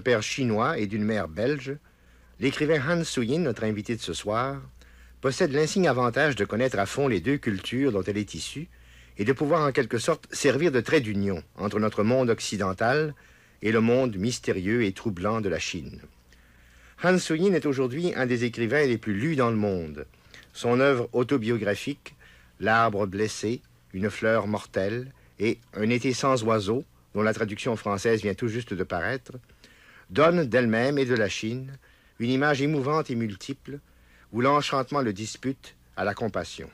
père chinois et d'une mère belge, l'écrivain Han Suyin, notre invité de ce soir, possède l'insigne avantage de connaître à fond les deux cultures dont elle est issue et de pouvoir en quelque sorte servir de trait d'union entre notre monde occidental et le monde mystérieux et troublant de la Chine. Han Suyin est aujourd'hui un des écrivains les plus lus dans le monde. Son œuvre autobiographique, L'arbre blessé, Une fleur mortelle et Un été sans oiseaux, dont la traduction française vient tout juste de paraître, donne d'elle-même et de la Chine une image émouvante et multiple où l'enchantement le dispute à la compassion.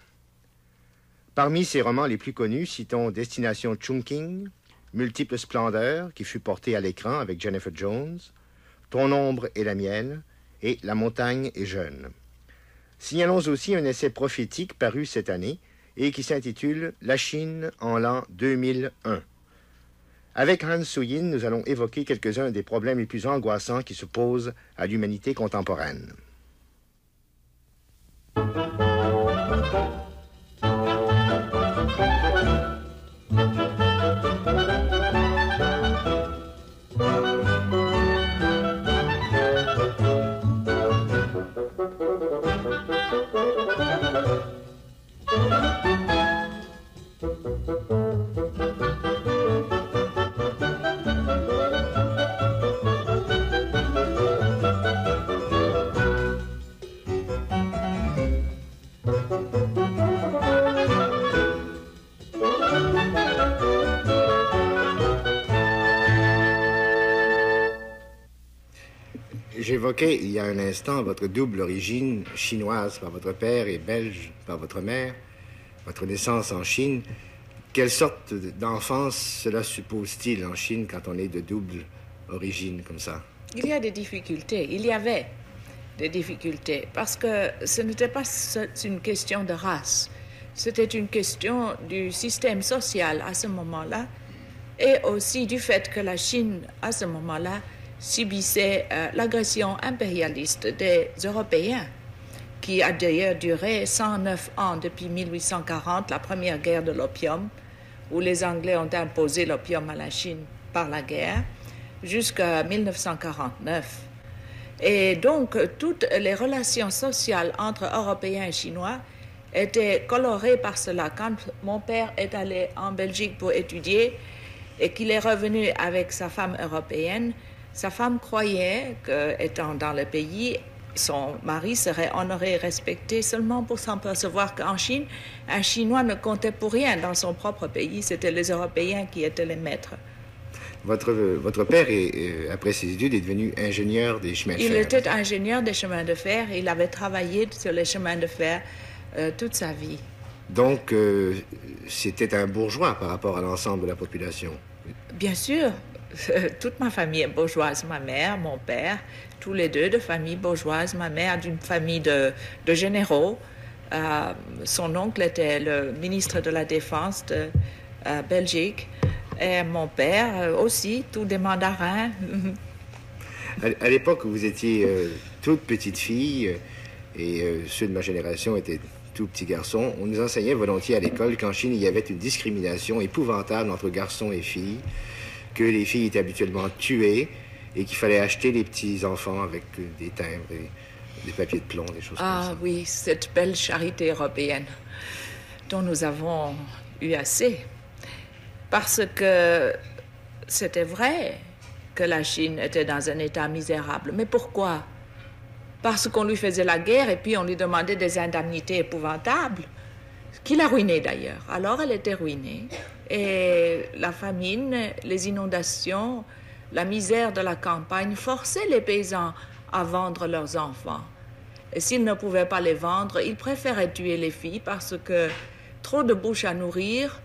Parmi ses romans les plus connus, citons Destination Chungking, Multiples splendeurs, qui fut porté à l'écran avec Jennifer Jones, Ton ombre et la mienne, et La montagne est jeune. Signalons aussi un essai prophétique paru cette année et qui s'intitule La Chine en l'an 2001. Avec Hans Suyin, nous allons évoquer quelques-uns des problèmes les plus angoissants qui se posent à l'humanité contemporaine. J'évoquais il y a un instant votre double origine chinoise par votre père et belge par votre mère, votre naissance en Chine. Quelle sorte d'enfance cela suppose-t-il en Chine quand on est de double origine comme ça? Il y a des difficultés. Il y avait des difficultés parce que ce n'était pas une question de race. C'était une question du système social à ce moment-là et aussi du fait que la Chine, à ce moment-là, subissait euh, l'agression impérialiste des Européens, qui a d'ailleurs duré 109 ans depuis 1840, la première guerre de l'opium, où les Anglais ont imposé l'opium à la Chine par la guerre, jusqu'à 1949. Et donc, toutes les relations sociales entre Européens et Chinois étaient colorées par cela. Quand mon père est allé en Belgique pour étudier et qu'il est revenu avec sa femme européenne, sa femme croyait qu'étant dans le pays, son mari serait honoré et respecté seulement pour s'apercevoir qu'en Chine, un Chinois ne comptait pour rien dans son propre pays. C'était les Européens qui étaient les maîtres. Votre, votre père, après ses études, est devenu ingénieur des chemins de fer. Il était ingénieur des chemins de fer. Il avait travaillé sur les chemins de fer euh, toute sa vie. Donc, euh, c'était un bourgeois par rapport à l'ensemble de la population? Bien sûr. toute ma famille est bourgeoise, ma mère, mon père, tous les deux de famille bourgeoise, ma mère d'une famille de, généraux. Euh, son oncle était le ministre de la Défense de euh, Belgique. Et mon père euh, aussi, tous des mandarins. à, l'époque où vous étiez toute petite fille, et ceux de ma génération étaient tout petits garçons, on nous enseignait volontiers à l'école qu'en Chine, il y avait une discrimination épouvantable entre garçons et filles que les filles étaient habituellement tuées et qu'il fallait acheter les petits enfants avec des timbres et des papiers de plomb, des choses comme ça. Ah oui, cette belle charité européenne dont nous avons eu assez. Parce que c'était vrai que la Chine était dans un état misérable. Mais pourquoi? Parce qu'on lui faisait la guerre et puis on lui demandait des indemnités épouvantables, qui l'a ruinée d'ailleurs. Alors elle était ruinée. Et la famine, les inondations, la misère de la campagne forçaient les paysans à vendre leurs enfants. Et s'ils ne pouvaient pas les vendre, ils préféraient tuer les filles parce que trop de bouches à nourrir,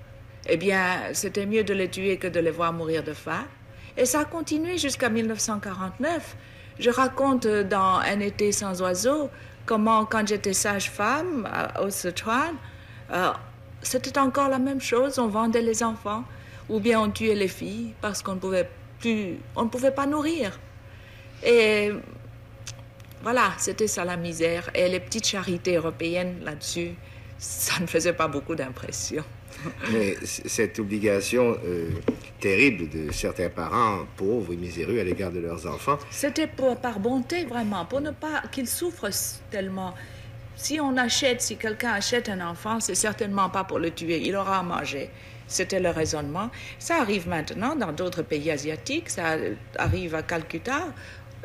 eh bien, c'était mieux de les tuer que de les voir mourir de faim. Et ça a continué jusqu'à 1949. Je raconte dans Un été sans oiseaux comment, quand j'étais sage-femme au Sichuan, euh, c'était encore la même chose. On vendait les enfants ou bien on tuait les filles parce qu'on ne pouvait plus, on ne pouvait pas nourrir. Et voilà, c'était ça la misère. Et les petites charités européennes là-dessus, ça ne faisait pas beaucoup d'impression. Mais cette obligation euh, terrible de certains parents pauvres et miséreux à l'égard de leurs enfants. C'était par bonté, vraiment, pour ne pas qu'ils souffrent tellement. Si on achète, si quelqu'un achète un enfant, c'est certainement pas pour le tuer, il aura à manger. C'était le raisonnement. Ça arrive maintenant dans d'autres pays asiatiques, ça arrive à Calcutta.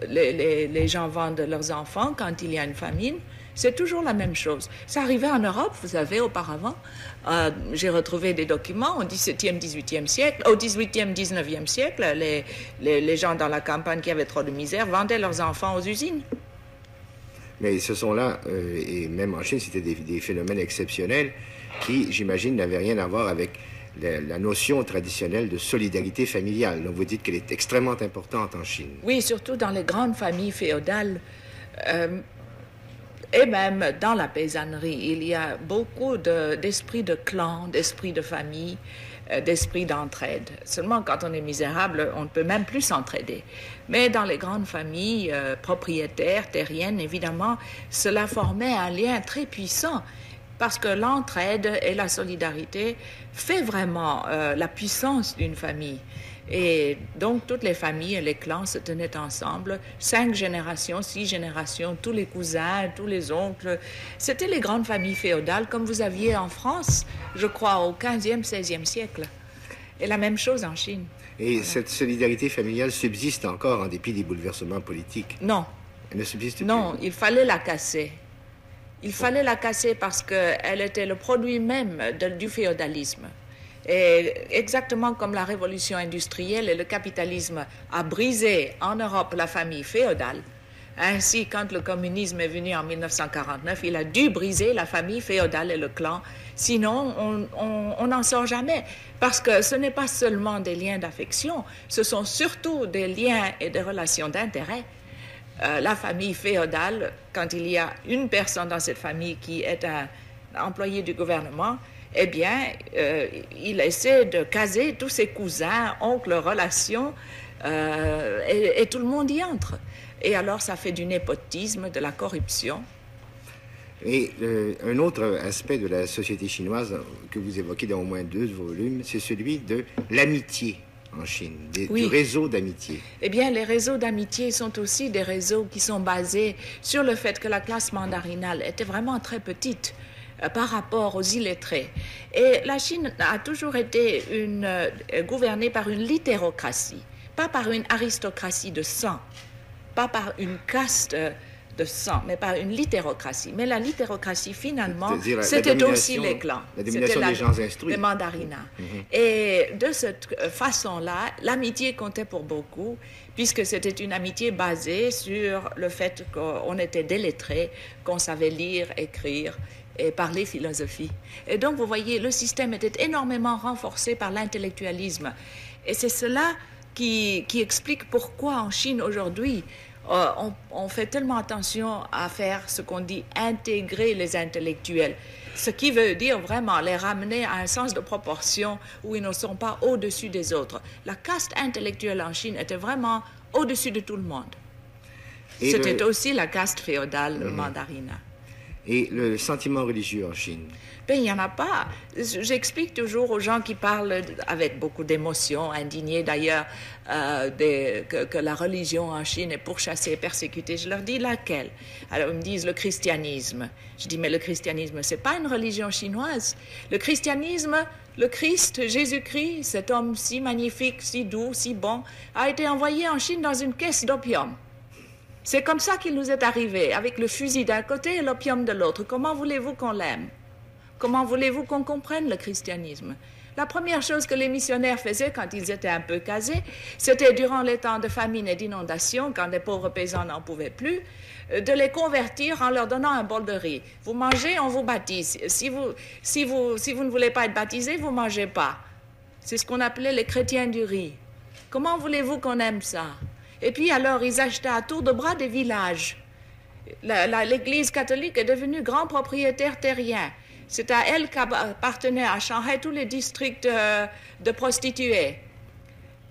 Les, les gens vendent leurs enfants quand il y a une famine. C'est toujours la même chose. Ça arrivait en Europe, vous savez, auparavant. Euh, j'ai retrouvé des documents au XVIIe, XVIIIe siècle, au XVIIIe, XIXe siècle. Les, les, gens dans la campagne qui avaient trop de misère vendaient leurs enfants aux usines. Mais ce sont là, euh, et même en Chine, c'était des, phénomènes exceptionnels qui, j'imagine, n'avaient rien à voir avec la, notion traditionnelle de solidarité familiale. Donc vous dites qu'elle est extrêmement importante en Chine. Oui, surtout dans les grandes familles féodales. Euh, et même dans la paysannerie, il y a beaucoup d'esprit de, clan, d'esprit de famille, euh, d'esprit d'entraide. Seulement, quand on est misérable, on ne peut même plus s'entraider. Mais dans les grandes familles euh, propriétaires, terriennes, évidemment, cela formait un lien très puissant parce que l'entraide et la solidarité fait vraiment euh, la puissance d'une famille. Et donc, toutes les familles et les clans se tenaient ensemble, cinq générations, six générations, tous les cousins, tous les oncles. C'était les grandes familles féodales, comme vous aviez en France, je crois, au 15e, 16e siècle. Et la même chose en Chine. Et cette solidarité familiale subsiste encore en dépit des bouleversements politiques? Non. Elle ne subsiste plus? Non, il fallait la casser. Il fallait la casser parce qu'elle était le produit même du féodalisme. Et exactement comme la révolution industrielle et le capitalisme a brisé en Europe la famille féodale, ainsi quand le communisme est venu en 1949, il a dû briser la famille féodale et le clan, sinon on n'en sort jamais. Parce que ce n'est pas seulement des liens d'affection, ce sont surtout des liens et des relations d'intérêt. Euh, la famille féodale, quand il y a une personne dans cette famille qui est un employé du gouvernement, eh bien, euh, il essaie de caser tous ses cousins, oncles, relations, euh, et, tout le monde y entre. Et alors, ça fait du népotisme, de la corruption. Et euh, un autre aspect de la société chinoise que vous évoquez dans au moins deux volumes, c'est celui de l'amitié en Chine, du réseau d'amitié. Eh bien, les réseaux d'amitié sont aussi des réseaux qui sont basés sur le fait que la classe mandarinale était vraiment très petite. Euh, par rapport aux illettrés. Et la Chine a toujours été une, euh, gouvernée par une littérocratie, pas par une aristocratie de sang, pas par une caste euh, de sang, mais par une littérocratie. Mais la littérocratie, finalement, c'était aussi les clans. La domination des gens instruits. Les mandarinats. Mhm. Et de cette façon-là, l'amitié comptait pour beaucoup, puisque c'était une amitié basée sur le fait qu'on était délettré, qu'on savait lire, écrire et parler philosophie. Et donc, vous voyez, le système était énormément renforcé par l'intellectualisme. Et c'est cela qui, qui, explique pourquoi en Chine aujourd'hui, euh, on, on, fait tellement attention à faire ce qu'on dit intégrer les intellectuels. Ce qui veut dire vraiment les ramener à un sens de proportion où ils ne sont pas au-dessus des autres. La caste intellectuelle en Chine était vraiment au-dessus de tout le monde. C'était aussi la caste féodale mmh. mandarina et le sentiment religieux en Chine ben, il n'y en a pas. J'explique toujours aux gens qui parlent avec beaucoup d'émotion, indignés d'ailleurs, euh, que, la religion en Chine est pourchassée, persécutée. Je leur dis laquelle Alors ils me disent le christianisme. Je dis mais le christianisme, c'est pas une religion chinoise. Le christianisme, le Christ, Jésus-Christ, cet homme si magnifique, si doux, si bon, a été envoyé en Chine dans une caisse d'opium. C'est comme ça qu'il nous est arrivé, avec le fusil d'un côté et l'opium de l'autre. Comment voulez-vous qu'on l'aime? Comment voulez-vous qu'on comprenne le christianisme? La première chose que les missionnaires faisaient quand ils étaient un peu casés, c'était durant les temps de famine et d'inondation, quand les pauvres paysans n'en pouvaient plus, euh, de les convertir en leur donnant un bol de riz. Vous mangez, on vous baptise. Si vous, si vous, si vous ne voulez pas être baptisé, vous mangez pas. C'est ce qu'on appelait les chrétiens du riz. Comment voulez-vous qu'on aime ça? Et puis alors, ils achetaient à tour de bras des villages. L'Église catholique est devenue grand propriétaire terrien. C'est à elle qu'appartenaient à Shanghai tous les districts euh, de prostituées.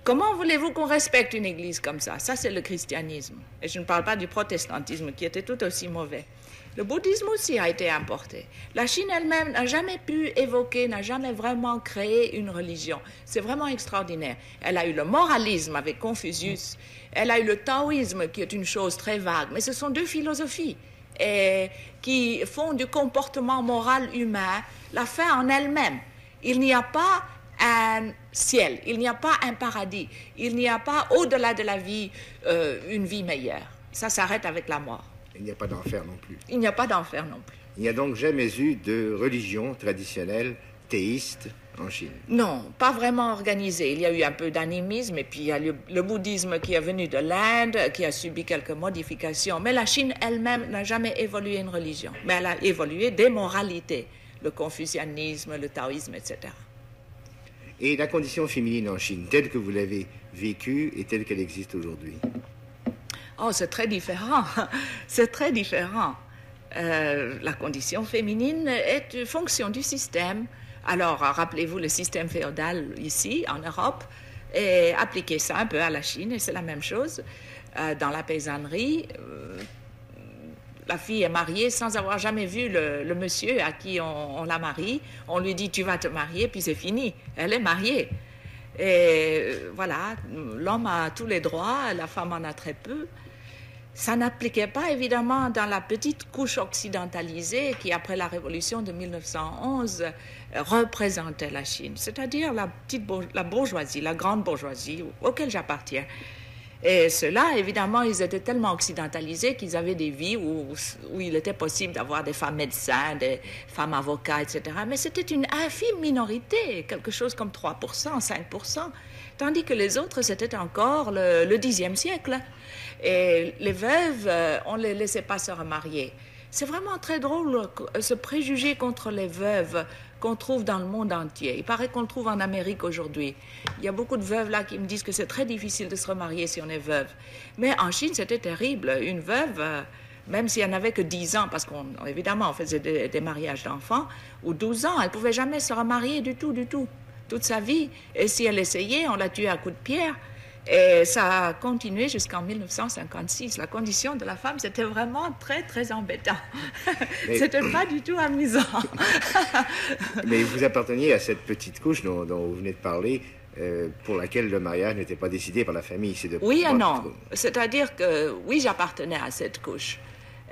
Comment voulez-vous qu'on respecte une église comme ça? Ça, c'est le christianisme. Et je ne parle pas du protestantisme, qui était tout aussi mauvais. Le bouddhisme aussi a été importé. La Chine elle-même n'a jamais pu évoquer, n'a jamais vraiment créé une religion. C'est vraiment extraordinaire. Elle a eu le moralisme avec Confucius, elle a eu le taoïsme qui est une chose très vague, mais ce sont deux philosophies et qui font du comportement moral humain la fin en elle-même. Il n'y a pas un ciel, il n'y a pas un paradis, il n'y a pas au-delà de la vie euh, une vie meilleure. Ça s'arrête avec la mort. Il n'y a pas d'enfer non plus. Il n'y a pas d'enfer non plus. Il n'y a donc jamais eu de religion traditionnelle théiste en Chine Non, pas vraiment organisée. Il y a eu un peu d'animisme et puis il y a le, le, bouddhisme qui est venu de l'Inde, qui a subi quelques modifications. Mais la Chine elle-même n'a jamais évolué une religion. Mais elle a évolué des moralités, le confucianisme, le taoïsme, etc. Et la condition féminine en Chine, telle que vous l'avez vécue et telle qu'elle existe aujourd'hui? Oh, c'est très différent. C'est très différent. Euh, la condition féminine est une fonction du système. Alors, rappelez-vous le système féodal ici, en Europe, et appliquez ça un peu à la Chine, et c'est la même chose. Euh, dans la paysannerie, euh, la fille est mariée sans avoir jamais vu le, monsieur à qui on, on, la marie. On lui dit tu vas te marier, puis c'est fini. Elle est mariée. Et voilà, l'homme a tous les droits, la femme en a très peu. Ça n'appliquait pas évidemment dans la petite couche occidentalisée qui, après la révolution de 1911, représentait la Chine, c'est-à-dire la petite la bourgeoisie, la grande bourgeoisie auquel j'appartiens. Et ceux-là, évidemment, ils étaient tellement occidentalisés qu'ils avaient des vies où, où il était possible d'avoir des femmes médecins, des femmes avocats, etc. Mais c'était une infime minorité, quelque chose comme 3%, 5%, tandis que les autres, c'était encore le, le 10e siècle. Et les veuves, on ne les laissait pas se remarier. C'est vraiment très drôle ce préjugé contre les veuves qu'on trouve dans le monde entier. Il paraît qu'on le trouve en Amérique aujourd'hui. Il y a beaucoup de veuves là qui me disent que c'est très difficile de se remarier si on est veuve. Mais en Chine, c'était terrible. Une veuve, même si elle n'avait que 10 ans, parce qu'évidemment, on, on faisait des, des mariages d'enfants, ou 12 ans, elle pouvait jamais se remarier du tout, du tout, toute sa vie. Et si elle essayait, on la tuait à coups de pierre. Et ça a continué jusqu'en 1956. La condition de la femme, c'était vraiment très, très embêtant. C'était pas du tout amusant. Mais vous apparteniez à cette petite couche dont, dont vous venez de parler, euh, pour laquelle le mariage n'était pas décidé par la famille. De oui et non. C'est-à-dire que oui, j'appartenais à cette couche.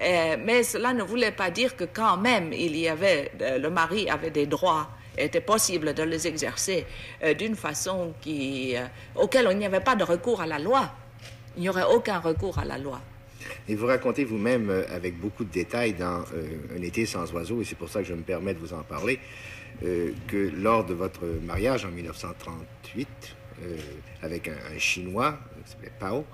Euh, mais cela ne voulait pas dire que quand même il y avait, le mari avait des droits était possible de les exercer euh, d'une façon euh, auquel il n'y avait pas de recours à la loi. Il n'y aurait aucun recours à la loi. Et vous racontez vous-même euh, avec beaucoup de détails dans Un été sans oiseaux, et c'est pour ça que je me permets de vous en parler, que lors de votre mariage en 1938, avec un, un, Chinois qui s'appelait Pao,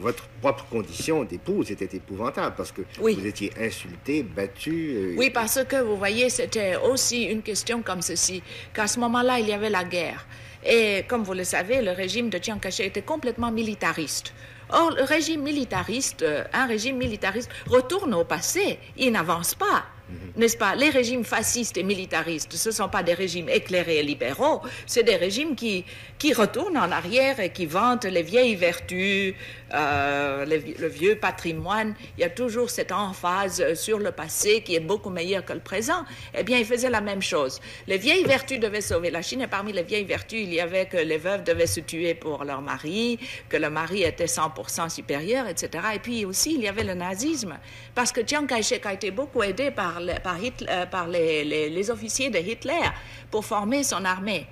votre propre condition d'épouse était épouvantable parce que oui. vous étiez insulté, battu. Euh... Oui, parce que vous voyez, c'était aussi une question comme ceci, qu'à ce moment-là, il y avait la guerre. Et comme vous le savez, le régime de Chiang Kai-shek était complètement militariste. Or, le régime militariste, un régime militariste retourne au passé, il n'avance pas. Mmh. N'est-ce pas? Les régimes fascistes et militaristes, ce ne sont pas des régimes éclairés et libéraux, c'est des régimes qui, qui retournent en arrière et qui vantent les vieilles vertus, euh, le vieux patrimoine. Il y a toujours cette emphase sur le passé qui est beaucoup meilleur que le présent. Eh bien, ils faisaient la même chose. Les vieilles vertus devaient sauver la Chine et parmi les vieilles vertus, il y avait que les veuves devaient se tuer pour leur mari, que le mari était 100% supérieur, etc. Et puis aussi, il y avait le nazisme, parce que Chiang Kai-shek a été beaucoup aidé par par, Hitler, euh, par les, officiers de Hitler pour former son armée.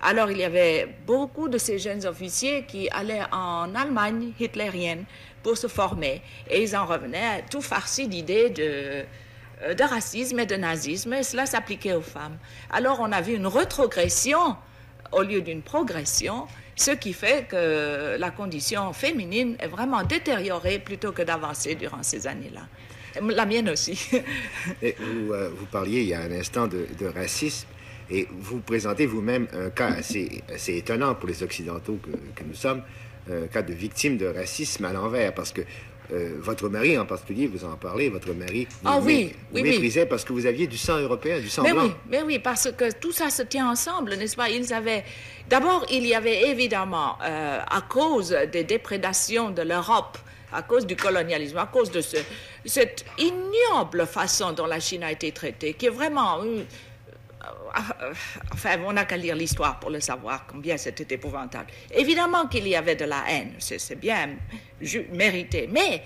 Alors il y avait beaucoup de ces jeunes officiers qui allaient en Allemagne hitlérienne pour se former et ils en revenaient tout farcis d'idées de, euh, de racisme et de nazisme et cela s'appliquait aux femmes. Alors on a vu une rétrogression au lieu d'une progression, ce qui fait que la condition féminine est vraiment détériorée plutôt que d'avancer durant ces années-là. La mienne aussi. et vous, euh, vous, parliez il y a un instant de, de racisme et vous présentez vous-même un cas assez, assez, étonnant pour les Occidentaux que, que, nous sommes, un cas de victime de racisme à l'envers, parce que euh, votre mari en particulier, vous en parlez, votre mari vous, oui, oui, méprisait oui. parce que vous aviez du sang européen, du sang mais blanc. Oui, mais oui, parce que tout ça se tient ensemble, n'est-ce pas? Ils avaient... D'abord, il y avait évidemment, euh, à cause des déprédations de l'Europe, à cause du colonialisme, à cause de ce, cette ignoble façon dont la Chine a été traitée, qui est vraiment... Euh, enfin, on n'a qu'à lire l'histoire pour le savoir, combien c'était épouvantable. Évidemment qu'il y avait de la haine, c'est bien mérité, mais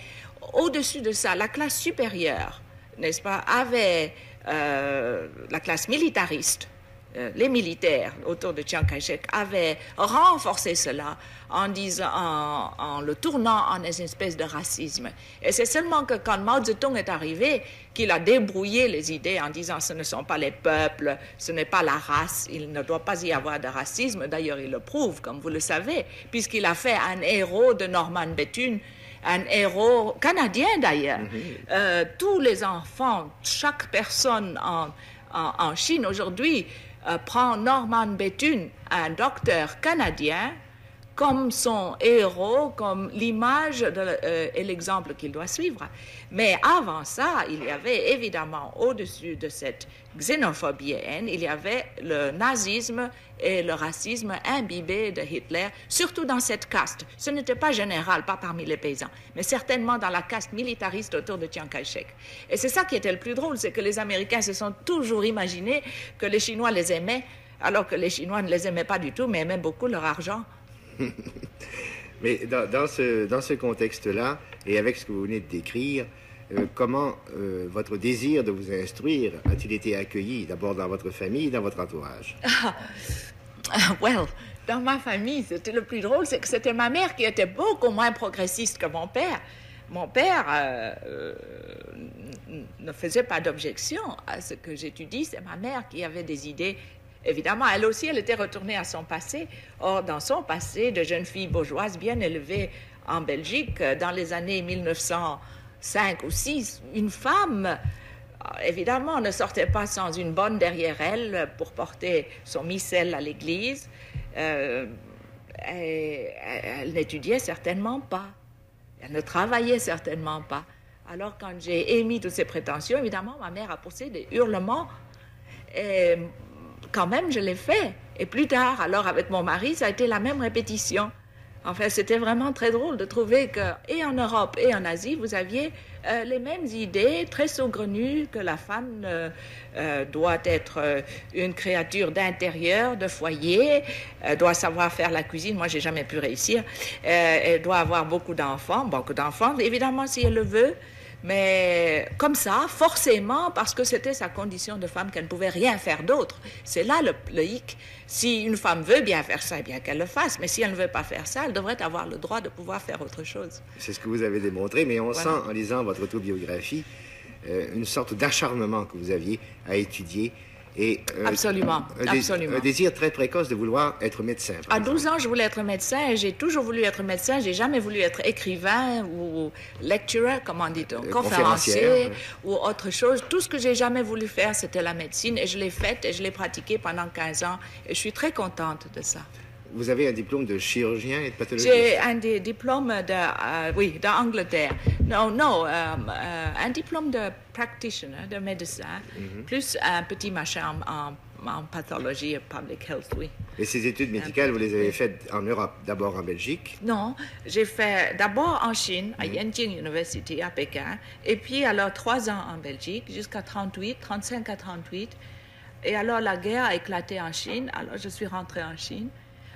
au-dessus de ça, la classe supérieure, n'est-ce pas, avait euh, la classe militariste, euh, les militaires autour de Chiang Kai-shek avaient renforcé cela en, disant, en, le tournant en une espèce de racisme. Et c'est seulement que quand Mao Zedong est arrivé qu'il a débrouillé les idées en disant ce ne sont pas les peuples, ce n'est pas la race, il ne doit pas y avoir de racisme. D'ailleurs, il le prouve, comme vous le savez, puisqu'il a fait un héros de Norman Bethune un héros canadien d'ailleurs. Mm-hmm. Euh, tous les enfants, chaque personne en, en Chine aujourd'hui euh, prend Norman Bethune, un docteur canadien, comme son héros, comme l'image euh, et l'exemple qu'il doit suivre. Mais avant ça, il y avait évidemment, au-dessus de cette xénophobie haine, il y avait le nazisme et le racisme imbibé de Hitler, surtout dans cette caste. Ce n'était pas général, pas parmi les paysans, mais certainement dans la caste militariste autour de Chiang Kai-shek. Et c'est ça qui était le plus drôle, c'est que les Américains se sont toujours imaginés que les Chinois les aimaient, alors que les Chinois ne les aimaient pas du tout, mais aimaient beaucoup leur argent. Mais dans, ce, dans ce contexte-là, et avec ce que vous venez de décrire, euh, comment euh, votre désir de vous instruire a-t-il été accueilli, d'abord dans votre famille, dans votre entourage? Ah, Well, dans ma famille, c'était le plus drôle, c'est que c'était ma mère qui était beaucoup moins progressiste que mon père. Mon père euh, ne faisait pas d'objection à ce que j'étudie, c'est ma mère qui avait des idées Évidemment, elle aussi, elle était retournée à son passé. Or, dans son passé de jeune fille bourgeoise bien élevée en Belgique, dans les années 1905 ou 6, une femme, euh, évidemment, ne sortait pas sans une bonne derrière elle pour porter son missel à l'église. Euh, elle n'étudiait certainement pas. Elle ne travaillait certainement pas. Alors, quand j'ai émis toutes ces prétentions, évidemment, ma mère a poussé des hurlements. Et quand même, je l'ai fait. Et plus tard, alors avec mon mari, ça a été la même répétition. Enfin, c'était vraiment très drôle de trouver que, et en Europe et en Asie, vous aviez euh, les mêmes idées très saugrenues que la femme euh, euh, doit être une créature d'intérieur, de foyer, doit savoir faire la cuisine. Moi, j'ai jamais pu réussir. elle doit avoir beaucoup d'enfants, beaucoup d'enfants, évidemment, si elle le veut mais comme ça, forcément, parce que c'était sa condition de femme qu'elle ne pouvait rien faire d'autre. C'est là le, hic. Si une femme veut bien faire ça, eh bien qu'elle le fasse, mais si elle ne veut pas faire ça, elle devrait avoir le droit de pouvoir faire autre chose. C'est ce que vous avez démontré, mais on sent en lisant votre autobiographie euh, une sorte d'acharnement que vous aviez à étudier et, euh, absolument, un, absolument. un désir très précoce de vouloir être médecin. À 12 ans, je voulais être médecin et j'ai toujours voulu être médecin. J'ai jamais voulu être écrivain ou lecturer, comment dit-on, euh, conférencier ou autre chose. Tout ce que j'ai jamais voulu faire, c'était la médecine et je l'ai faite et je l'ai pratiquée pendant 15 ans et je suis très contente de ça. Vous avez un diplôme de chirurgien et de pathologiste J'ai un diplôme de, euh, oui, d'Angleterre. Non, non, euh, euh, un diplôme de practitioner, de médecin, mhm. plus un petit machin en, pathologie et public health, oui. Et ces études médicales, vous les avez faites en Europe, d'abord en Belgique? Non, j'ai fait d'abord en Chine, à mhm. Yenjing University, à Pékin, et puis alors trois ans en Belgique, jusqu'à 38, 35 à 38. Et alors la guerre a éclaté en Chine, alors je suis rentrée en Chine.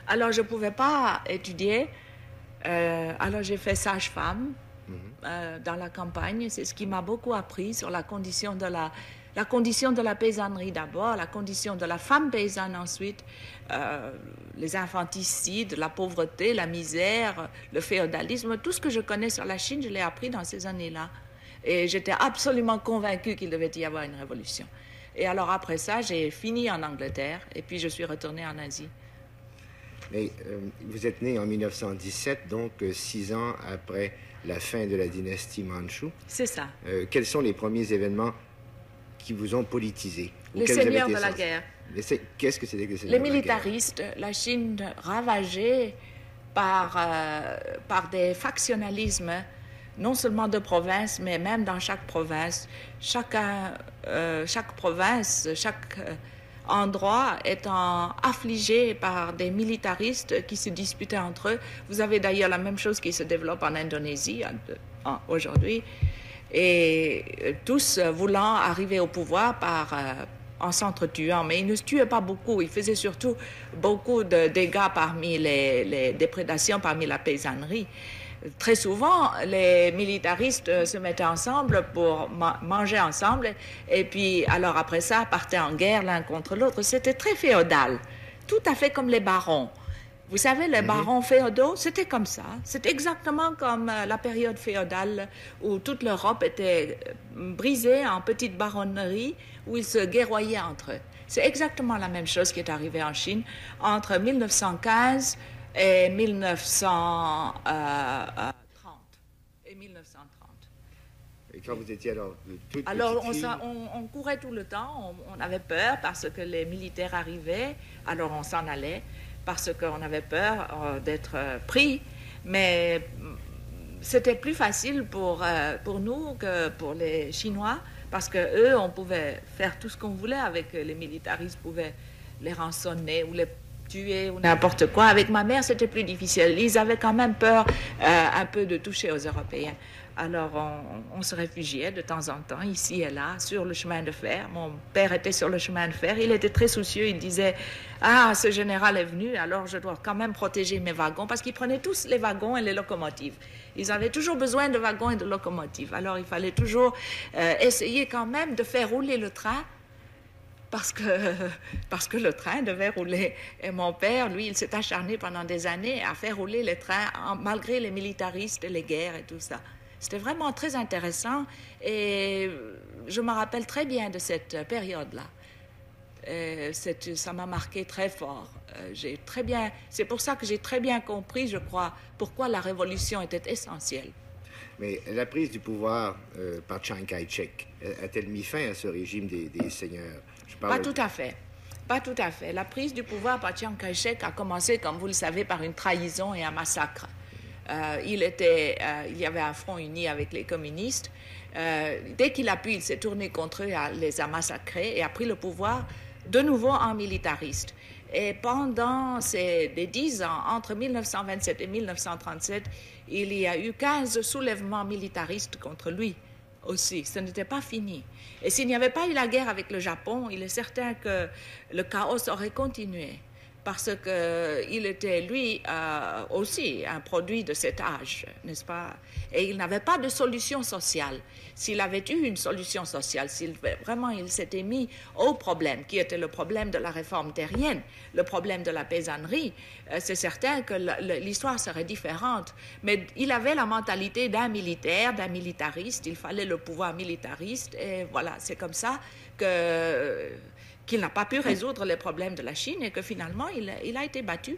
Alors, je ne pouvais pas étudier. Euh, alors, j'ai fait sage-femme mhm. euh, dans la campagne. C'est ce qui m'a beaucoup appris sur la condition de la, la condition de la paysannerie d'abord, la condition de la femme paysanne ensuite, euh, les infanticides, la pauvreté, la misère, le féodalisme. Tout ce que je connais sur la Chine, je l'ai appris dans ces années-là. Et j'étais absolument convaincue qu'il devait y avoir une révolution. Et alors après ça, j'ai fini en Angleterre et puis je suis retournée en Asie. Mais euh, vous êtes né en 1917, donc euh, six ans après la fin de la dynastie Manchu. C'est ça. Euh, quels sont les premiers événements qui vous ont politisé Les seigneurs de la guerre. Qu'est-ce que c'était que les seigneurs Les militaristes, la, Chine ravagée par, par des factionnalismes, non seulement de province, mais même dans chaque province. Chacun, chaque province, chaque endroit étant affligé par des militaristes qui se disputaient entre eux. Vous avez d'ailleurs la même chose qui se développe en Indonésie aujourd'hui. Et euh, tous voulant arriver au pouvoir par, euh, en s'entretuant. Mais ils ne se tuaient pas beaucoup. Ils faisaient surtout beaucoup de dégâts parmi les, les déprédations, parmi la paysannerie très souvent, les militaristes euh, se mettaient ensemble pour manger ensemble, et puis alors après ça, partaient en guerre l'un contre l'autre. C'était très féodal, tout à fait comme les barons. Vous savez, les mhm. barons féodaux, c'était comme ça. C'est exactement comme euh, la période féodale où toute l'Europe était euh, brisée en petites baronneries où ils se guerroyaient entre eux. C'est exactement la même chose qui est arrivée en Chine entre 1915 et 1930. Et 1930. Et quand vous étiez alors toute Alors on, on, courait tout le temps, on, avait peur parce que les militaires arrivaient, alors on s'en allait parce qu'on avait peur euh, d'être euh, pris, mais mm, c'était plus facile pour, euh, pour nous que pour les Chinois parce que eux, on pouvait faire tout ce qu'on voulait avec les militaristes, pouvaient les rançonner ou les tuer ou n'importe quoi. Avec ma mère, c'était plus difficile. Ils avaient quand même peur euh, un peu de toucher aux Européens. Alors, on, se réfugiait de temps en temps, ici et là, sur le chemin de fer. Mon père était sur le chemin de fer. Il était très soucieux. Il disait Ah, ce général est venu, alors je dois quand même protéger mes wagons, parce qu'ils prenaient tous les wagons et les locomotives. Ils avaient toujours besoin de wagons et de locomotives. Alors, il fallait toujours euh, essayer quand même de faire rouler le train parce que, parce que le train devait rouler. Et mon père, lui, il s'est acharné pendant des années à faire rouler le train malgré les militaristes les guerres et tout ça. C'était vraiment très intéressant et je me rappelle très bien de cette période-là. Ça m'a marqué très fort. Euh, c'est pour ça que j'ai très bien compris, je crois, pourquoi la révolution était essentielle. Mais la prise du pouvoir euh, par Chiang Kai-shek a-t-elle mis fin à ce régime des seigneurs? Pas tout à fait. Pas tout à fait. La prise du pouvoir par Chiang Kai-shek a commencé, comme vous le savez, par une trahison et un massacre. Euh, il, était, euh, il y avait un front uni avec les communistes. Euh, dès qu'il a pu, il s'est tourné contre eux, les a massacrés et a pris le pouvoir de nouveau en militariste. Et pendant ces dix ans, entre 1927 et 1937, il y a eu 15 soulèvements militaristes contre lui aussi. Ce n'était pas fini. Et s'il n'y avait pas eu la guerre avec le Japon, il est certain que le chaos aurait continué parce qu'il était, lui, euh, aussi un produit de cet âge, n'est-ce pas? Et il n'avait pas de solution sociale. S'il avait eu une solution sociale, s'il vraiment il s'était mis au problème, qui était le problème de la réforme terrienne, le problème de la paysannerie, euh, c'est certain que l'histoire serait différente. Mais il avait la mentalité d'un militaire, d'un militariste, il fallait le pouvoir militariste, et voilà, c'est comme ça que qu'il n'a pas pu résoudre les problèmes de la Chine et que finalement il, il a été battu.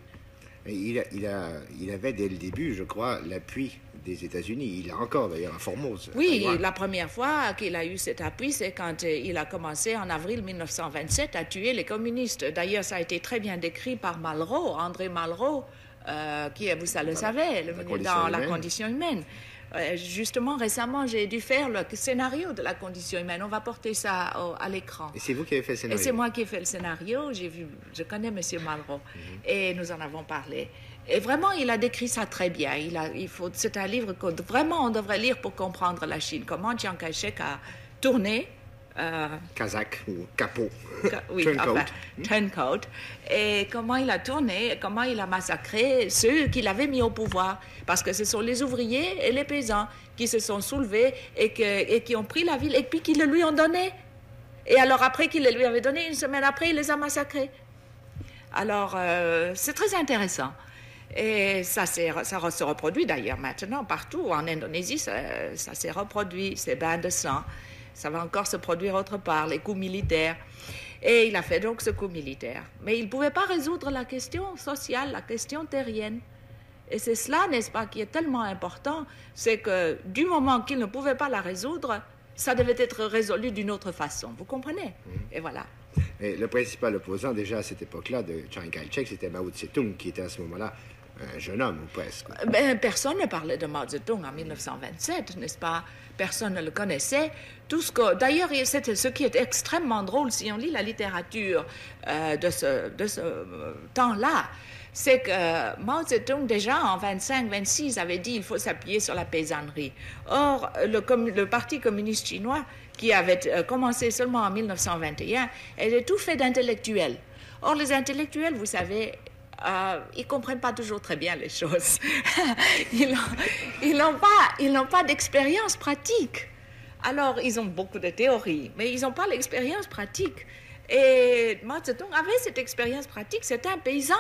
Il, il, a, il, avait dès le début, je crois, l'appui des États-Unis. Il a encore d'ailleurs à Formose. Oui, la première fois qu'il a eu cet appui, c'est quand euh, il a commencé en avril 1927 à tuer les communistes. D'ailleurs, ça a été très bien décrit par Malraux, André Malraux, euh, qui, vous ça le savez, dans La condition humaine. Euh, justement, récemment, j'ai dû faire le scénario de la condition humaine. On va porter ça à l'écran. Et c'est vous qui avez fait le scénario Et c'est moi qui ai fait le scénario. J'ai vu, je connais M. Malraux. Mhm. Et nous en avons parlé. Et vraiment, il a décrit ça très bien. Il a, il faut, c'est un livre que vraiment on devrait lire pour comprendre la Chine. Comment Chiang Kai-shek a tourné Kazakh ou capot. oui, turncoat. Et comment il a tourné, comment il a massacré ceux qu'il avait mis au pouvoir. Parce que ce sont les ouvriers et les paysans qui se sont soulevés et, que, et qui ont pris la ville et puis qui le lui ont donné. Et alors après qu'il le lui avait donné, une semaine après, il les a massacrés. Alors, euh, c'est très intéressant. Et ça, ça se reproduit d'ailleurs maintenant partout. En Indonésie, ça, ça s'est reproduit, ces bains de sang. Ça va encore se produire autre part, les coups militaires. Et il a fait donc ce coup militaire. Mais il ne pouvait pas résoudre la question sociale, la question terrienne. Et c'est cela, n'est-ce pas, qui est tellement important, c'est que du moment qu'il ne pouvait pas la résoudre, ça devait être résolu d'une autre façon. Vous comprenez? Mhm. Et voilà. Et le principal opposant déjà à cette époque-là de Chiang Kai-shek, c'était Mao Tse-tung, qui était à ce moment-là un jeune homme, ou presque. Ben, personne ne parlait de Mao Zedong en 1927, n'est-ce pas? Personne ne le connaissait. Tout ce que, d'ailleurs, c'était ce qui est extrêmement drôle si on lit la littérature euh, de ce, euh, temps-là, c'est que Mao Zedong, déjà en 25-26, avait dit il faut s'appuyer sur la paysannerie. Or, le, Parti communiste chinois, qui avait euh, commencé seulement en 1921, était tout fait d'intellectuels. Or, les intellectuels, vous savez, euh, ils comprennent pas toujours très bien les choses. ils n'ont pas, d'expérience pratique. Alors, ils ont beaucoup de théories, mais ils n'ont pas l'expérience pratique. Et Mao Zedong avait cette expérience pratique, c'était un paysan.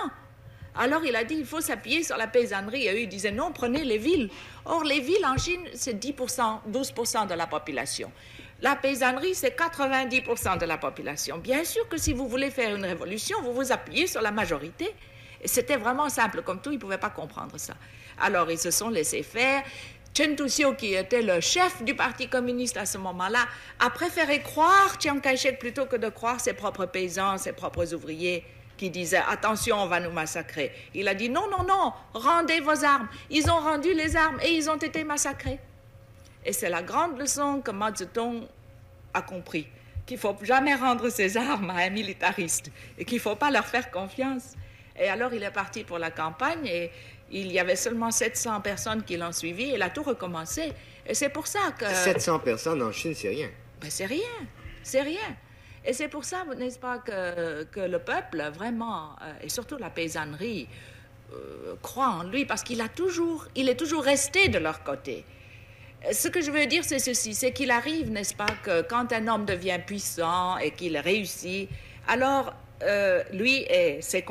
Alors il a dit il faut s'appuyer sur la paysannerie. Et eux, ils disaient non, prenez les villes. Or, les villes en Chine, c'est 10%, 12% de la population. La paysannerie, c'est 90% de la population. Bien sûr que si vous voulez faire une révolution, vous vous appuyez sur la majorité. C'était vraiment simple comme tout, ils ne pouvaient pas comprendre ça. Alors ils se sont laissés faire. Chen Tuxiu, qui était le chef du Parti communiste à ce moment-là, a préféré croire Chiang Kai-shek plutôt que de croire ses propres paysans, ses propres ouvriers qui disaient attention, on va nous massacrer. Il a dit non, non, non, rendez vos armes. Ils ont rendu les armes et ils ont été massacrés. Et c'est la grande leçon que Mao Zedong a compris qu'il faut jamais rendre ses armes à un militariste et qu'il faut pas leur faire confiance. Et alors il est parti pour la campagne et il y avait seulement 700 personnes qui l'ont suivi et il a tout recommencé. Et c'est pour ça que... 700 personnes en Chine, c'est rien. Ben, c'est rien, c'est rien. Et c'est pour ça, n'est-ce pas, que, que, le peuple, vraiment, euh, et surtout la paysannerie, euh, croit en lui parce qu'il a toujours, il est toujours resté de leur côté. Ce que je veux dire, c'est ceci, c'est qu'il arrive, n'est-ce pas, que quand un homme devient puissant et qu'il réussit, alors euh, lui et ses,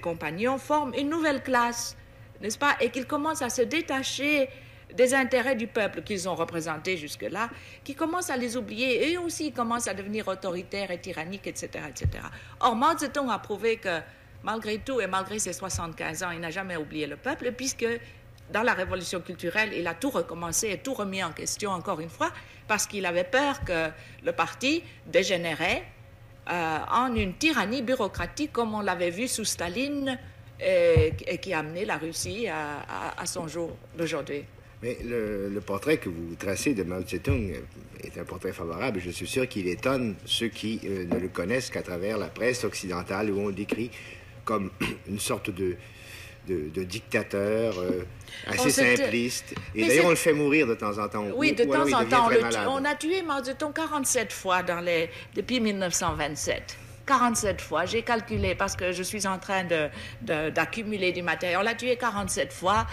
compagnons forment une nouvelle classe, n'est-ce pas, et qu'ils commencent à se détacher des intérêts du peuple qu'ils ont représentés jusque-là, qui commencent à les oublier. Eux aussi, commencent à devenir autoritaires et tyranniques, etc., etc. Or, Mao Zedong a prouvé que, malgré tout et malgré ses 75 ans, il n'a jamais oublié le peuple, puisque dans la révolution culturelle, il a tout recommencé et tout remis en question encore une fois, parce qu'il avait peur que le parti dégénérait euh, en une tyrannie bureaucratique comme on l'avait vu sous Staline et, qui a amené la Russie à, son jour d'aujourd'hui. Mais le, portrait que vous tracez de Mao Zedong est un portrait favorable. Je suis sûr qu'il étonne ceux qui euh, ne le connaissent qu'à travers la presse occidentale où on décrit comme une sorte de, de, dictateur euh, assez simpliste. Et d'ailleurs, on le fait mourir de temps en temps. Oui, de temps en temps. on a tué Mao Zedong 47 fois dans les, depuis 1927. 47 fois. J'ai calculé parce que je suis en train d'accumuler du matériel. On l'a tué 47 fois.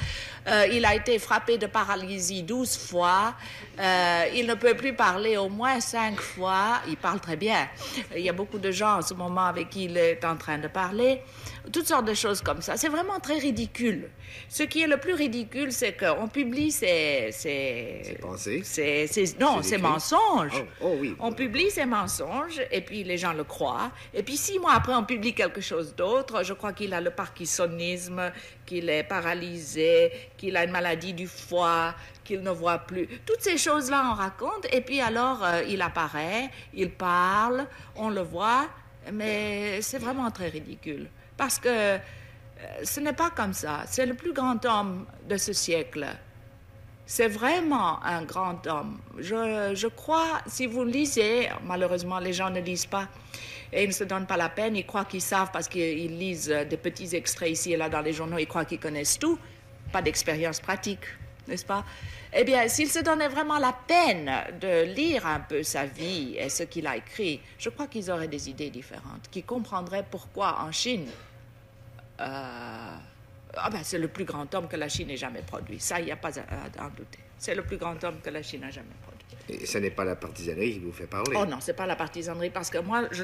Euh, il a été frappé de paralysie 12 fois. Euh, il ne peut plus parler au moins 5 fois. Il parle très bien. Il y a beaucoup de gens en ce moment avec qui il est en train de parler toutes sortes de choses comme ça. C'est vraiment très ridicule. Ce qui est le plus ridicule, c'est qu'on publie ces... Ces pensées Non, ces mensonges. Oh, oh, oui. On publie ces mensonges, et puis les gens le croient. Et puis six mois après, on publie quelque chose d'autre. Je crois qu'il a le parkinsonisme, qu'il est paralysé, qu'il a une maladie du foie, qu'il ne voit plus. Toutes ces choses-là, on raconte. Et puis alors, euh, il apparaît, il parle, on le voit, mais c'est vraiment très ridicule. Parce que euh, ce n'est pas comme ça. C'est le plus grand homme de ce siècle. C'est vraiment un grand homme. Je, crois, si vous lisez, malheureusement les gens ne lisent pas et ils ne se donnent pas la peine, ils croient qu'ils savent parce qu'ils lisent des petits extraits ici et là dans les journaux, ils croient qu'ils connaissent tout, pas d'expérience pratique, n'est-ce pas? Eh bien, s'ils se donnaient vraiment la peine de lire un peu sa vie et ce qu'il a écrit, je crois qu'ils auraient des idées différentes, qu'ils comprendraient pourquoi en Chine, euh, ah ben, c'est le plus grand homme que la Chine ait jamais produit. Ça, il n'y a pas à, en douter. C'est le plus grand homme que la Chine a jamais produit. Et ce n'est pas la partisanerie qui vous fait parler. Oh non, c'est pas la partisanerie parce que moi, je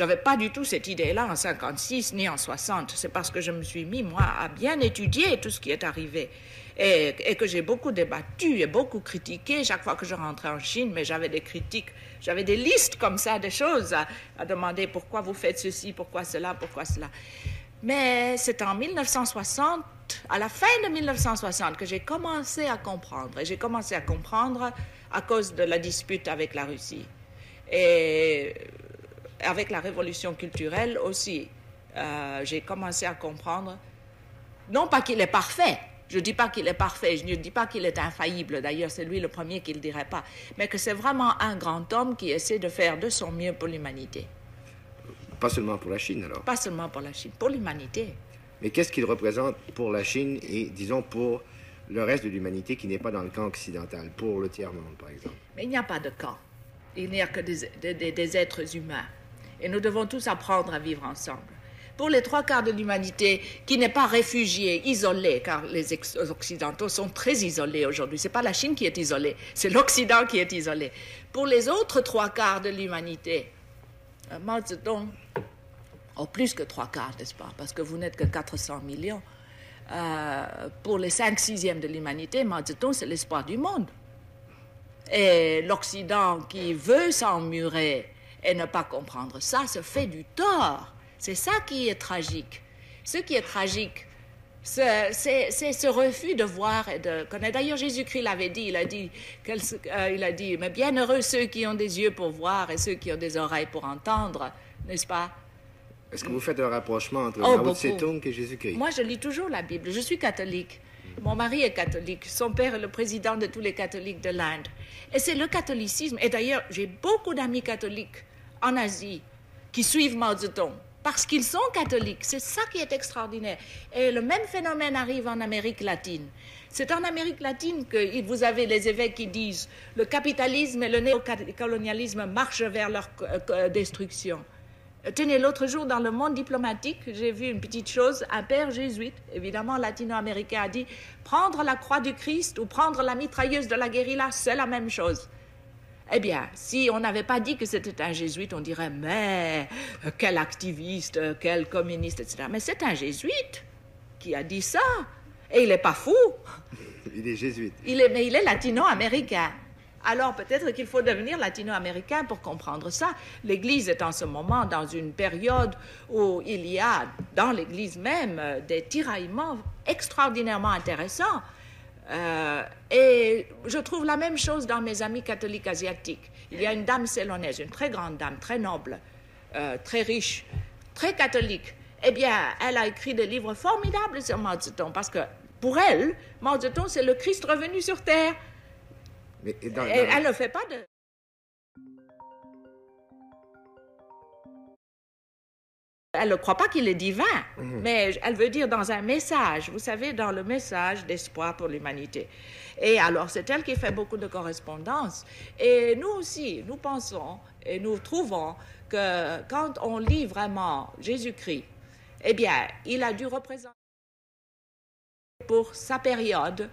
n'avais pas du tout cette idée-là en 56 ni en 60. C'est parce que je me suis mis moi à bien étudier tout ce qui est arrivé et, que j'ai beaucoup débattu et beaucoup critiqué chaque fois que je rentrais en Chine. Mais j'avais des critiques, j'avais des listes comme ça de choses à, à demander pourquoi vous faites ceci, pourquoi cela, pourquoi cela? Mais c'est en 1960, à la fin de 1960, que j'ai commencé à comprendre. Et j'ai commencé à comprendre à cause de la dispute avec la Russie. Et avec la révolution culturelle aussi, euh, j'ai commencé à comprendre Non pas qu'il est parfait, je ne dis pas qu'il est parfait, je ne dis pas qu'il est infaillible, d'ailleurs c'est lui le premier qui ne le dirait pas, mais que c'est vraiment un grand homme qui essaie de faire de son mieux pour l'humanité. Pas seulement pour la Chine alors Pas seulement pour la Chine, pour l'humanité. Mais qu'est-ce qu'il représente pour la Chine et, disons, pour le reste de l'humanité qui n'est pas dans le camp occidental, pour le tiers-monde par exemple? Mais il n'y a pas de camp. Il n'y a que des, des êtres humains. Et nous devons tous apprendre à vivre ensemble pour les trois quarts de l'humanité qui n'est pas réfugiée, isolée, car les Occidentaux sont très isolés aujourd'hui. Ce n'est pas la Chine qui est isolée, c'est l'Occident qui est isolé. Pour les autres trois quarts de l'humanité, Mao Zedong, oh, plus que trois quarts, n'est-ce pas, parce que vous n'êtes que 400 millions, euh, pour les cinq sixièmes de l'humanité, Mao Zedong, c'est l'espoir du monde. Et l'Occident qui veut s'emmurer et ne pas comprendre ça se fait du tort. C'est ça qui est tragique. Ce qui est tragique, c'est ce refus de voir et de connaître. D'ailleurs, Jésus-Christ l'avait dit, il a dit, euh, il a dit, mais bienheureux ceux qui ont des yeux pour voir et ceux qui ont des oreilles pour entendre, n'est-ce pas? Est-ce que vous faites un rapprochement entre oh, Mao Tse-tung et Jésus-Christ? Moi, je lis toujours la Bible. Je suis catholique. Mon mari est catholique. Son père est le président de tous les catholiques de l'Inde. Et c'est le catholicisme. Et d'ailleurs, j'ai beaucoup d'amis catholiques en Asie qui suivent Mao Zedong parce qu'ils sont catholiques. C'est ça qui est extraordinaire. Et le même phénomène arrive en Amérique latine. C'est en Amérique latine que vous avez les évêques qui disent le capitalisme et le néocolonialisme marchent vers leur euh, destruction. Tenez, l'autre jour, dans le monde diplomatique, j'ai vu une petite chose. Un père jésuite, évidemment latino-américain, a dit prendre la croix du Christ ou prendre la mitrailleuse de la guérilla, c'est la même chose. Eh bien, si on n'avait pas dit que c'était un jésuite, on dirait, mais euh, quel activiste, euh, quel communiste, etc. Mais c'est un jésuite qui a dit ça. Et il n'est pas fou. Il est jésuite. Il est, mais il est latino-américain. Alors peut-être qu'il faut devenir latino-américain pour comprendre ça. L'Église est en ce moment dans une période où il y a dans l'Église même euh, des tiraillements extraordinairement intéressants. Euh, et je trouve la même chose dans mes amis catholiques asiatiques. Il y a une dame célonaise, une très grande dame, très noble, euh, très riche, très catholique. Eh bien, elle a écrit des livres formidables sur Mao Zedong parce que pour elle, Mao Zedong, c'est le Christ revenu sur terre. Mais elle ne fait pas de. Elle ne croit pas qu'il est divin, mhm. mais elle veut dire dans un message, vous savez, dans le message d'espoir pour l'humanité. Et alors, c'est elle qui fait beaucoup de correspondances. Et nous aussi, nous pensons et nous trouvons que quand on lit vraiment Jésus-Christ, eh bien, il a dû représenter pour sa période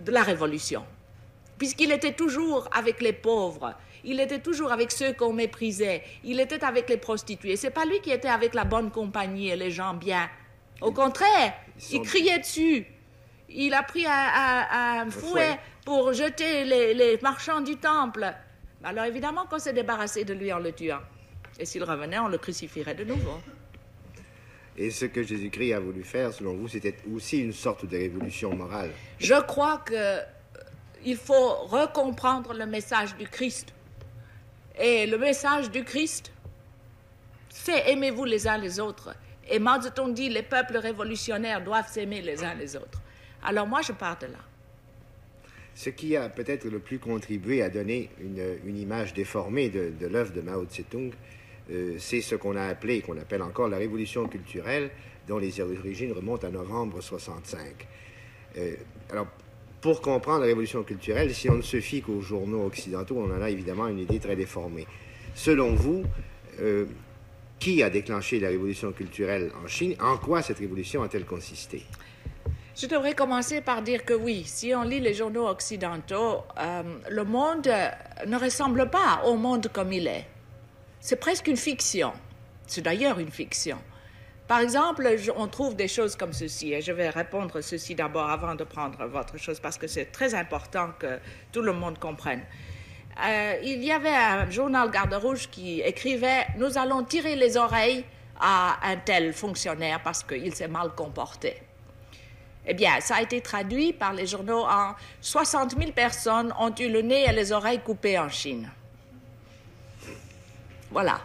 de la Révolution, puisqu'il était toujours avec les pauvres, il était toujours avec ceux qu'on méprisait. Il était avec les prostituées. C'est pas lui qui était avec la bonne compagnie et les gens bien. Au contraire, il criait dessus. Il a pris un, fouet pour jeter les, marchands du temple. Alors évidemment qu'on s'est débarrassé de lui en le tuant. Et s'il revenait, on le crucifierait de nouveau. Et ce que Jésus-Christ a voulu faire, selon vous, c'était aussi une sorte de révolution morale. Je crois que euh, il faut recomprendre le message du Christ. Et le message du Christ, c'est aimez-vous les uns les autres. Et Mao dit les peuples révolutionnaires doivent s'aimer les uns les autres. Alors moi, je pars de là. Ce qui a peut-être le plus contribué à donner une, image déformée de, l'œuvre de Mao Tse-tung, euh, c'est ce qu'on a appelé, qu'on appelle encore la révolution culturelle, dont les origines remontent à novembre 65. Euh, alors, pour comprendre la révolution culturelle, si on ne se fie qu'aux journaux occidentaux, on en a évidemment une idée très déformée. Selon vous, euh, qui a déclenché la révolution culturelle en Chine? En quoi cette révolution a-t-elle consisté? Je devrais commencer par dire que oui, si on lit les journaux occidentaux, euh, le monde ne ressemble pas au monde comme il est. C'est presque une fiction. C'est d'ailleurs une fiction. Par exemple, on trouve des choses comme ceci, et je vais répondre ceci d'abord avant de prendre votre chose, parce que c'est très important que tout le monde comprenne. Euh, il y avait un journal Garde Rouge qui écrivait Nous allons tirer les oreilles à un tel fonctionnaire parce qu'il s'est mal comporté. Eh bien, ça a été traduit par les journaux en 60 000 personnes ont eu le nez et les oreilles coupées en Chine. Voilà.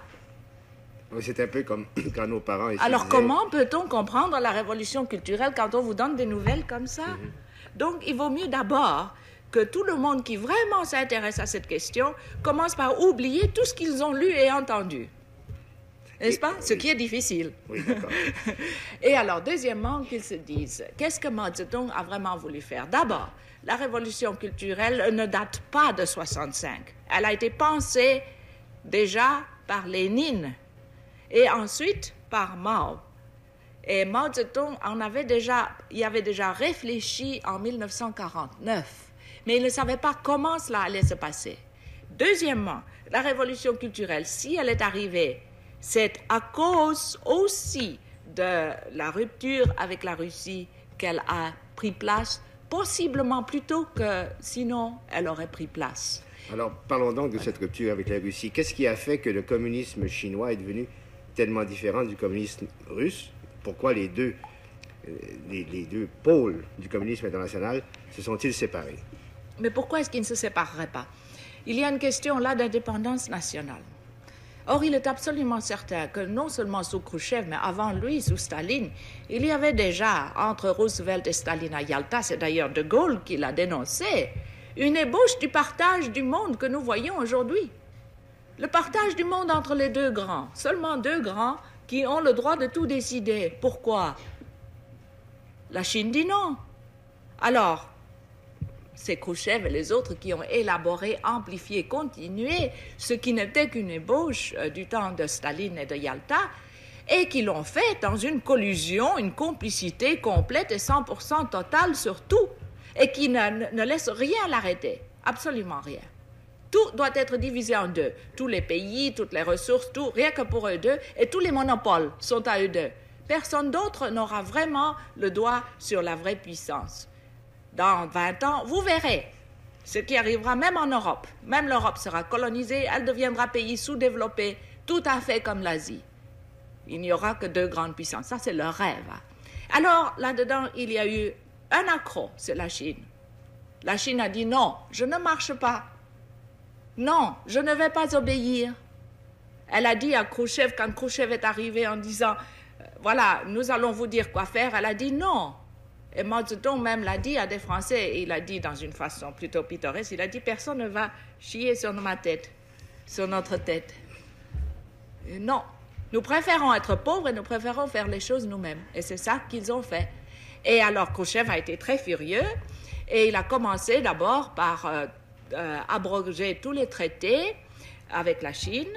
C'est un peu comme quand nos parents... Alors comment peut-on comprendre la révolution culturelle quand on vous donne des nouvelles comme ça? Mhm. Donc il vaut mieux d'abord que tout le monde qui vraiment s'intéresse à cette question commence par oublier tout ce qu'ils ont lu et entendu. N'est-ce pas? Ce qui est difficile. Oui, et alors, deuxièmement, qu'ils se disent, qu'est-ce que Mao Zedong a vraiment voulu faire? D'abord, la révolution culturelle ne date pas de 65. Elle a été pensée déjà par Lénine et ensuite par Mao. Et Mao Zedong en avait déjà, y avait déjà réfléchi en 1949, mais il ne savait pas comment cela allait se passer. Deuxièmement, la révolution culturelle, si elle est arrivée, c'est à cause aussi de la rupture avec la Russie qu'elle a pris place, possiblement plus tôt que sinon elle aurait pris place. Alors parlons donc de cette rupture avec la Russie. Qu'est-ce qui a fait que le communisme chinois est devenu tellement différent du communisme russe Pourquoi les deux, euh, les, deux pôles du communisme international se sont-ils séparés? Mais pourquoi est-ce qu'ils ne se sépareraient pas? Il y a une question là d'indépendance nationale. Or, il est absolument certain que non seulement sous Khrushchev, mais avant lui, sous Staline, il y avait déjà, entre Roosevelt et Staline à Yalta, c'est d'ailleurs De Gaulle qui l'a dénoncé, une ébauche du partage du monde que nous voyons aujourd'hui. Le partage du monde entre les deux grands, seulement deux grands qui ont le droit de tout décider. Pourquoi? La Chine dit non. Alors, c'est Khrouchtchev et les autres qui ont élaboré, amplifié, continué ce qui n'était qu'une ébauche euh, du temps de Staline et de Yalta, et qui l'ont fait dans une collusion, une complicité complète et 100% totale sur tout, et qui ne, ne laisse rien l'arrêter, absolument rien. Tout doit être divisé en deux. Tous les pays, toutes les ressources, tout, rien que pour eux deux, et tous les monopoles sont à eux deux. Personne d'autre n'aura vraiment le doigt sur la vraie puissance dans 20 ans, vous verrez ce qui arrivera même en Europe. Même l'Europe sera colonisée, elle deviendra pays sous-développé, tout à fait comme l'Asie. Il n'y aura que deux grandes puissances. Ça, c'est leur rêve. Alors, là-dedans, il y a eu un accro, c'est la Chine. La Chine a dit non, je ne marche pas. Non, je ne vais pas obéir. Elle a dit à Khrouchtchev, quand Khrouchtchev est arrivé en disant, euh, voilà, nous allons vous dire quoi faire, elle a dit non, et Mao même l'a dit à des Français, il l'a dit dans une façon plutôt pittoresque, il a dit personne ne va chier sur ma tête, sur notre tête. non, nous préférons être pauvres et nous préférons faire les choses nous-mêmes. Et c'est ça qu'ils ont fait. Et alors Khrouchtchev a été très furieux et il a commencé d'abord par euh, euh, abroger tous les traités avec la Chine.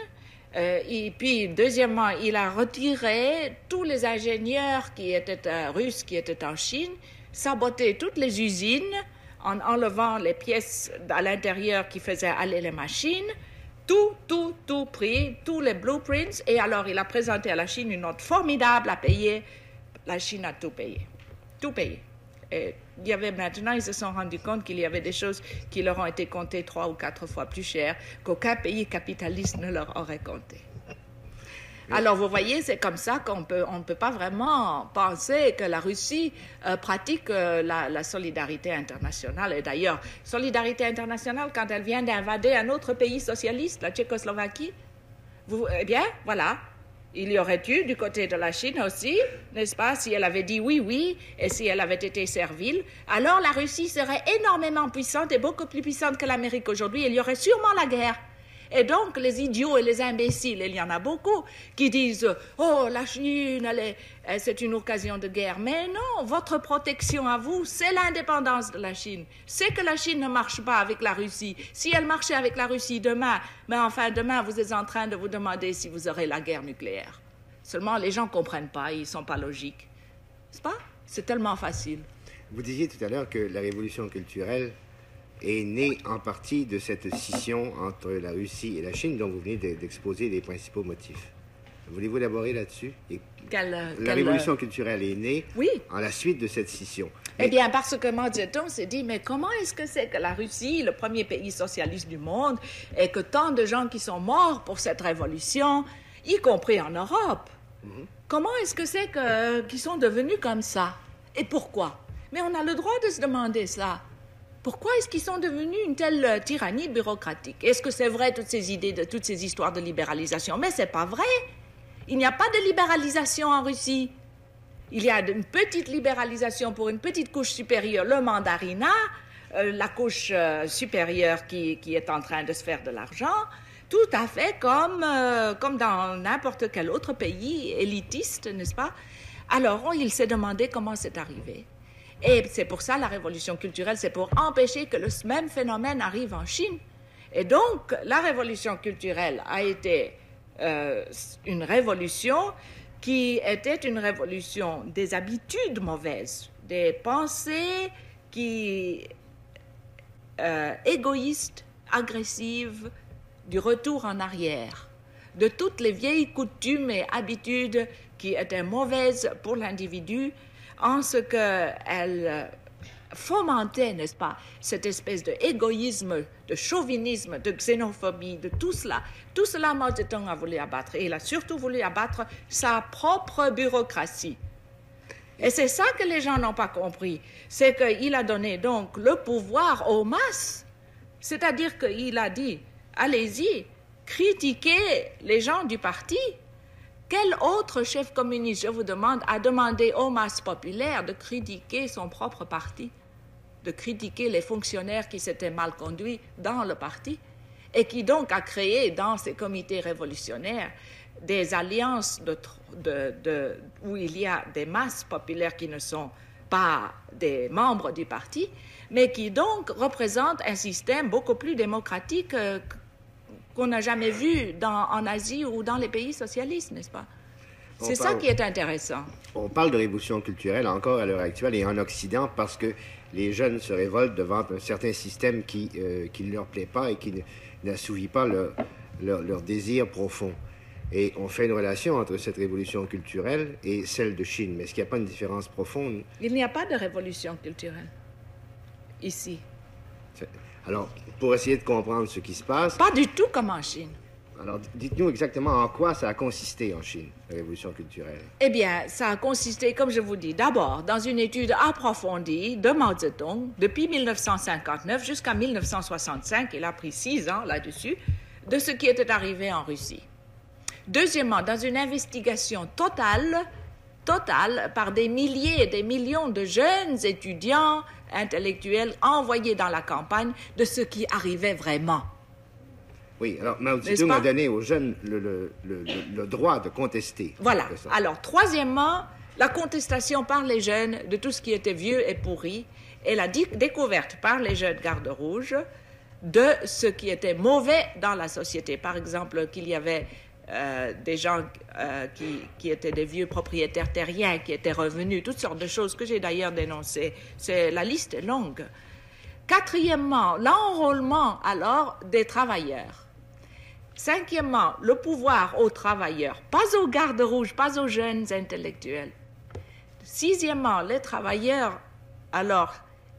Euh, et puis, deuxièmement, il a retiré tous les ingénieurs qui étaient euh, russes, qui étaient en Chine, saboté toutes les usines en enlevant les pièces à l'intérieur qui faisaient aller les machines. Tout, tout, tout pris, tous les blueprints. Et alors, il a présenté à la Chine une note formidable à payer. La Chine a tout payé. Tout payé. Et il y avait maintenant, ils se sont rendus compte qu'il y avait des choses qui leur ont été comptées trois ou quatre fois plus cher qu'aucun pays capitaliste ne leur aurait compté. Alors, vous voyez, c'est comme ça qu'on peut, on ne peut pas vraiment penser que la Russie euh, pratique euh, la, solidarité internationale. Et d'ailleurs, solidarité internationale, quand elle vient d'invader un autre pays socialiste, la Tchécoslovaquie, vous, eh bien, voilà, il y aurait eu du côté de la Chine aussi, n'est-ce pas, si elle avait dit oui, oui, et si elle avait été servile, alors la Russie serait énormément puissante et beaucoup plus puissante que l'Amérique aujourd'hui. Il y aurait sûrement la guerre. Et donc, les idiots et les imbéciles, il y en a beaucoup, qui disent Oh, la Chine, c'est une occasion de guerre. Mais non, votre protection à vous, c'est l'indépendance de la Chine. C'est que la Chine ne marche pas avec la Russie. Si elle marchait avec la Russie demain, mais enfin, demain, vous êtes en train de vous demander si vous aurez la guerre nucléaire. Seulement, les gens ne comprennent pas, ils ne sont pas logiques. C'est pas? C'est tellement facile. Vous disiez tout à l'heure que la révolution culturelle est né en partie de cette scission entre la Russie et la Chine dont vous venez d'exposer les principaux motifs. Voulez-vous élaborer là-dessus? La révolution culturelle est née oui. en la suite de cette scission. Eh bien, parce que Mao Zedong s'est dit, mais comment est-ce que c'est que la Russie, le premier pays socialiste du monde, et que tant de gens qui sont morts pour cette révolution, y compris en Europe, mhm. comment est-ce que c'est qu'ils sont devenus comme ça? Et pourquoi? Mais on a le droit de se demander ça. Pourquoi est-ce qu'ils sont devenus une telle euh, tyrannie bureaucratique? Est-ce que c'est vrai toutes ces idées, de, toutes ces histoires de libéralisation? Mais c'est pas vrai. Il n'y a pas de libéralisation en Russie. Il y a une petite libéralisation pour une petite couche supérieure, le mandarinat, euh, la couche euh, supérieure qui, est en train de se faire de l'argent, tout à fait comme, comme dans n'importe quel autre pays élitiste, n'est-ce pas? Alors, il s'est demandé comment c'est arrivé. Et c'est pour ça la révolution culturelle, c'est pour empêcher que le même phénomène arrive en Chine. Et donc, la révolution culturelle a été une révolution qui était une révolution des habitudes mauvaises, des pensées qui euh, égoïste, agressive, du retour en arrière, de toutes les vieilles coutumes et habitudes qui étaient mauvaises pour l'individu, en ce qu'elles fomentaient, n'est-ce pas, cette espèce d'égoïsme, de chauvinisme, de xénophobie, de tout cela. Tout cela, Mao Zedong a voulu abattre. Et il a surtout voulu abattre sa propre bureaucratie. Et c'est ça que les gens n'ont pas compris. C'est qu'il a donné donc le pouvoir aux masses. C'est-à-dire qu'il a dit, allez-y, critiquez les gens du parti. Quel autre chef communiste, je vous demande, a demandé aux masses populaires de critiquer son propre parti, de critiquer les fonctionnaires qui s'étaient mal conduits dans le parti, et qui donc a créé dans ces comités révolutionnaires des alliances de, où il y a des masses populaires qui ne sont pas des membres du parti, mais qui donc représentent un système beaucoup plus démocratique euh, qu'on n'a jamais vu en Asie ou dans les pays socialistes, n'est-ce pas? C'est ça qui est intéressant. On parle de révolution culturelle encore à l'heure actuelle et en Occident parce que les jeunes se révoltent devant un certain système qui, euh, ne leur plaît pas et qui n'assouvit pas leur, leur, leur désir profond. Et on fait une relation entre cette révolution culturelle et celle de Chine. Mais est-ce qu'il n'y a pas une différence profonde? Il n'y a pas de révolution culturelle ici. Alors, pour essayer de comprendre ce qui se passe... Pas du tout comme en Chine. Alors, dites-nous exactement en quoi ça a consisté en Chine, la révolution culturelle. Eh bien, ça a consisté, comme je vous dis, d'abord dans une étude approfondie de Mao Zedong depuis 1959 jusqu'à 1965, il a pris six ans là-dessus, de ce qui était arrivé en Russie. Deuxièmement, dans une investigation totale, totale par des milliers et des millions de jeunes étudiants intellectuels envoyés dans la campagne de ce qui arrivait vraiment. Oui, alors Mao Zedong a donné aux jeunes le, droit de contester. Voilà. Alors, troisièmement, la contestation par les jeunes de tout ce qui était vieux et pourri et la découverte par les jeunes gardes rouges de ce qui était mauvais dans la société. Par exemple, qu'il y avait euh, des gens euh, qui, étaient des vieux propriétaires terriens qui étaient revenus, toutes sortes de choses que j'ai d'ailleurs dénoncées. C'est, la liste est longue. Quatrièmement, l'enrôlement alors des travailleurs. Cinquièmement, le pouvoir aux travailleurs, pas aux gardes rouges, pas aux jeunes intellectuels. Sixièmement, les travailleurs alors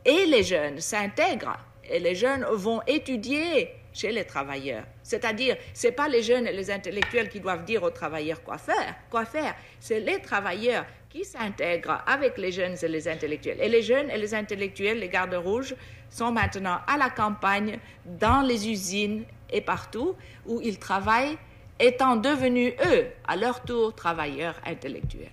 et les jeunes s'intègrent et les jeunes vont étudier chez les travailleurs. C'est-à-dire, ce n'est pas les jeunes et les intellectuels qui doivent dire aux travailleurs quoi faire, quoi faire. C'est les travailleurs qui s'intègrent avec les jeunes et les intellectuels. Et les jeunes et les intellectuels, les gardes rouges, sont maintenant à la campagne, dans les usines et partout où ils travaillent, étant devenus, eux, à leur tour, travailleurs intellectuels.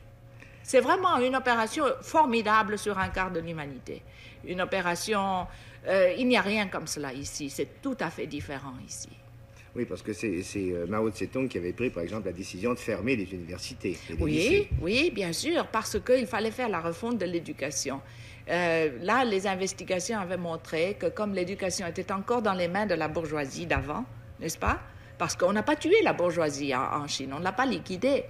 C'est vraiment une opération formidable sur un quart de l'humanité. Une opération euh, il n'y a rien comme cela ici. C'est tout à fait différent ici. Oui, parce que c'est euh, Mao Tse-tung qui avait pris, par exemple, la décision de fermer les universités. oui, oui, bien sûr, parce qu'il fallait faire la refonte de l'éducation. Euh, là, les investigations avaient montré que comme l'éducation était encore dans les mains de la bourgeoisie d'avant, n'est-ce pas? Parce qu'on n'a pas tué la bourgeoisie en, Chine, on ne l'a pas liquidée.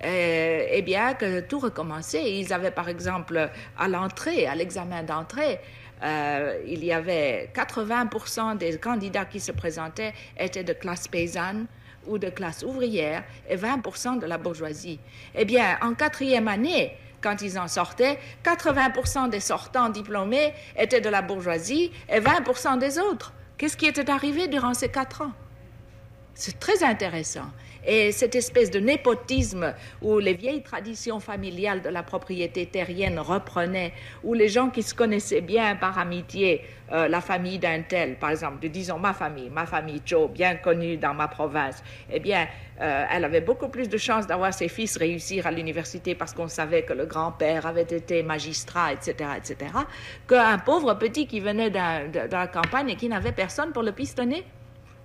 eh bien, que tout recommençait. Ils avaient, par exemple, à l'entrée, à l'examen d'entrée, euh, il y avait 80% des candidats qui se présentaient étaient de classe paysanne ou de classe ouvrière et 20% de la bourgeoisie. Eh bien, en quatrième année, quand ils en sortaient, 80% des sortants diplômés étaient de la bourgeoisie et 20% des autres. Qu'est-ce qui était arrivé durant ces quatre ans? C'est très intéressant. Et cette espèce de népotisme où les vieilles traditions familiales de la propriété terrienne reprenaient, où les gens qui se connaissaient bien par amitié, euh, la famille d'un tel, par exemple, disons ma famille, ma famille Joe, bien connue dans ma province, eh bien, euh, elle avait beaucoup plus de chances d'avoir ses fils réussir à l'université parce qu'on savait que le grand-père avait été magistrat, etc., etc., qu'un pauvre petit qui venait de, la campagne et qui n'avait personne pour le pistonner.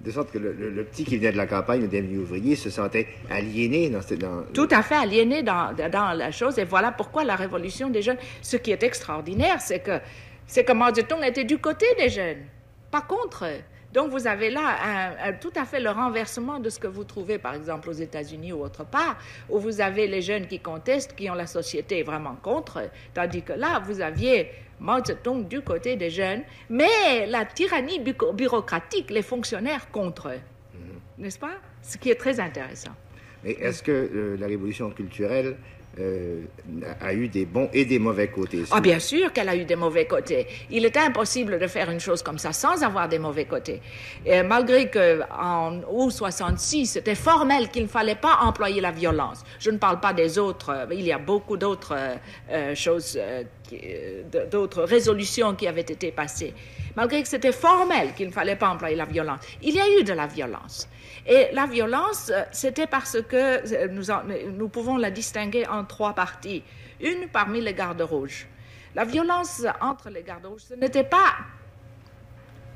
De sorte que le, petit qui venait de la campagne, le dernier ouvrier, se sentait aliéné dans, dans... Tout à fait aliéné dans, dans la chose. Et voilà pourquoi la révolution des jeunes, ce qui est extraordinaire, c'est que c'est que était du côté des jeunes, pas contre. Donc vous avez là tout à fait le renversement de ce que vous trouvez par exemple aux États-Unis ou autre part, où vous avez les jeunes qui contestent, qui ont la société vraiment contre, tandis que là vous aviez Mao Zedong du côté des jeunes, mais la tyrannie bureaucratique, les fonctionnaires contre eux. Mhm. N'est-ce pas? Ce qui est très intéressant. Mais est-ce que euh, la révolution culturelle euh, a eu des bons et des mauvais côtés. Ah, bien sûr qu'elle a eu des mauvais côtés. Il est impossible de faire une chose comme ça sans avoir des mauvais côtés. Malgré qu'en août 66, c'était formel qu'il ne fallait pas employer la violence. Je ne parle pas des autres, euh, il y a beaucoup d'autres euh, choses, d'autres résolutions qui avaient été passées. Malgré que c'était formel qu'il ne fallait pas employer la violence, il y a eu de la violence. Et la violence, euh, c'était parce que euh, nous, nous pouvons la distinguer en trois parties. Une parmi les gardes rouges. La violence entre les gardes rouges, ce n'était pas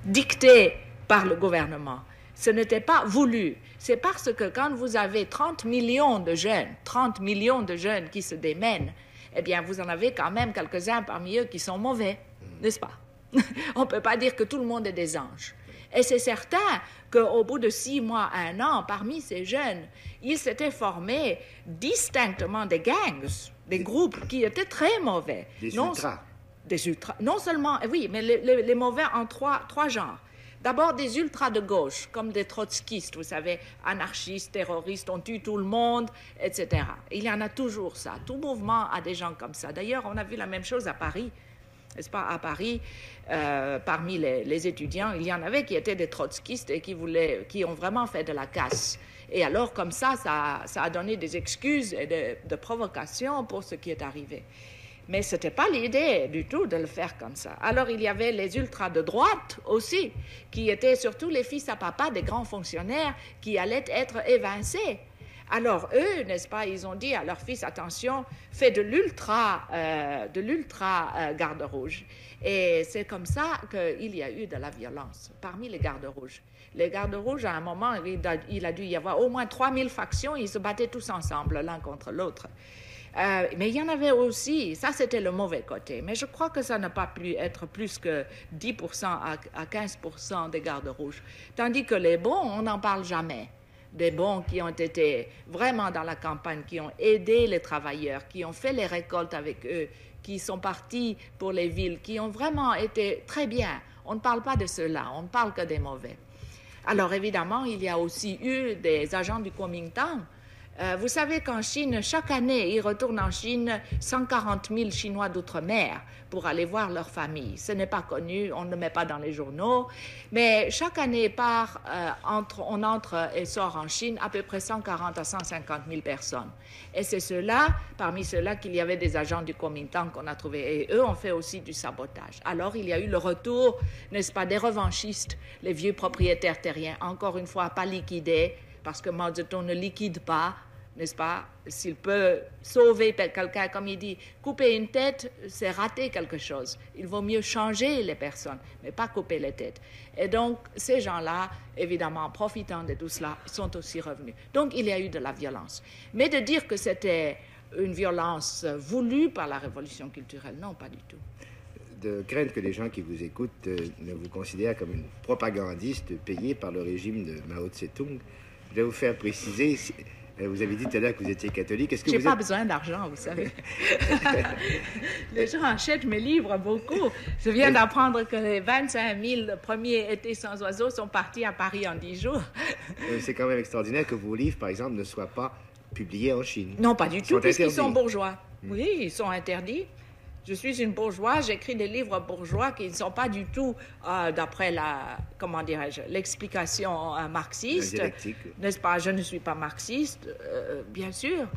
dicté par le gouvernement. Ce n'était pas voulu. C'est parce que quand vous avez 30 millions de jeunes, 30 millions de jeunes qui se démènent, eh bien, vous en avez quand même quelques-uns parmi eux qui sont mauvais, n'est-ce pas? On ne peut pas dire que tout le monde est des anges. Et c'est certain qu'au bout de six mois, un an, parmi ces jeunes, il s'était formé distinctement des gangs, des groupes qui étaient très mauvais. Des non, ultras. Des ultras. Non seulement, oui, mais les, mauvais en trois, trois genres. D'abord des ultras de gauche, comme des trotskistes, vous savez, anarchistes, terroristes, on tue tout le monde, etc. Il y en a toujours ça. Tout mouvement a des gens comme ça. D'ailleurs, on a vu la même chose à Paris n'est-ce pas, à Paris, euh, parmi les, étudiants, il y en avait qui étaient des trotskistes et qui, voulaient, qui ont vraiment fait de la casse. Et alors, comme ça, ça, a donné des excuses et de, de provocations pour ce qui est arrivé. Mais ce n'était pas l'idée du tout de le faire comme ça. Alors il y avait les ultras de droite aussi, qui étaient surtout les fils à papa des grands fonctionnaires qui allaient être évincés. Alors eux, n'est-ce pas, ils ont dit à leur fils, attention, fais de l'ultra, euh, de l'ultra euh, garde rouge. Et c'est comme ça qu'il y a eu de la violence parmi les gardes rouges. Les gardes rouges, à un moment, il a, dû y avoir au moins 3000 factions, ils se battaient tous ensemble, l'un contre l'autre. Euh, mais il y en avait aussi, ça c'était le mauvais côté, mais je crois que ça n'a pas pu être plus que 10% à, à 15% des gardes rouges. Tandis que les bons, on n'en parle jamais des bons qui ont été vraiment dans la campagne, qui ont aidé les travailleurs, qui ont fait les récoltes avec eux, qui sont partis pour les villes, qui ont vraiment été très bien. On ne parle pas de cela, on ne parle que des mauvais. Alors évidemment, il y a aussi eu des agents du Kuomintang euh, vous savez qu'en Chine, chaque année, ils retournent en Chine 140 000 Chinois d'outre-mer pour aller voir leur famille. Ce n'est pas connu, on ne le met pas dans les journaux, mais chaque année, par, euh, entre, on entre et sort en Chine à peu près 140 à 150 000 personnes. Et c'est cela, parmi ceux-là, qu'il y avait des agents du Kuomintang qu'on a trouvés. Et eux ont fait aussi du sabotage. Alors, il y a eu le retour, n'est-ce pas, des revanchistes, les vieux propriétaires terriens, encore une fois, pas liquidés, parce que Mao Zedong ne liquide pas, n'est-ce pas? S'il peut sauver quelqu'un, comme il dit, couper une tête, c'est rater quelque chose. Il vaut mieux changer les personnes, mais pas couper les têtes. Et donc, ces gens-là, évidemment, profitant de tout cela, sont aussi revenus. Donc, il y a eu de la violence. Mais de dire que c'était une violence voulue par la révolution culturelle, non, pas du tout. De craindre que les gens qui vous écoutent euh, ne vous considèrent comme une propagandiste payée par le régime de Mao Tse-tung, je vais vous faire préciser vous avez dit tout à l'heure que vous étiez catholique. Je n'ai pas besoin d'argent, vous savez. les gens achètent mes livres beaucoup. Je viens d'apprendre que les 25 000 premiers étés sans oiseaux sont partis à Paris en 10 jours. Euh, c'est quand même extraordinaire que vos livres, par exemple, ne soient pas publiés en Chine. Non, pas du tout, puisqu'ils sont bourgeois. Hmm. Oui, ils sont interdits. Je suis une bourgeoise, j'écris des livres bourgeois qui ne sont pas du tout euh, d'après la, comment dirais-je, l'explication euh, marxiste. N'est-ce pas? Je ne suis pas marxiste, euh, bien sûr.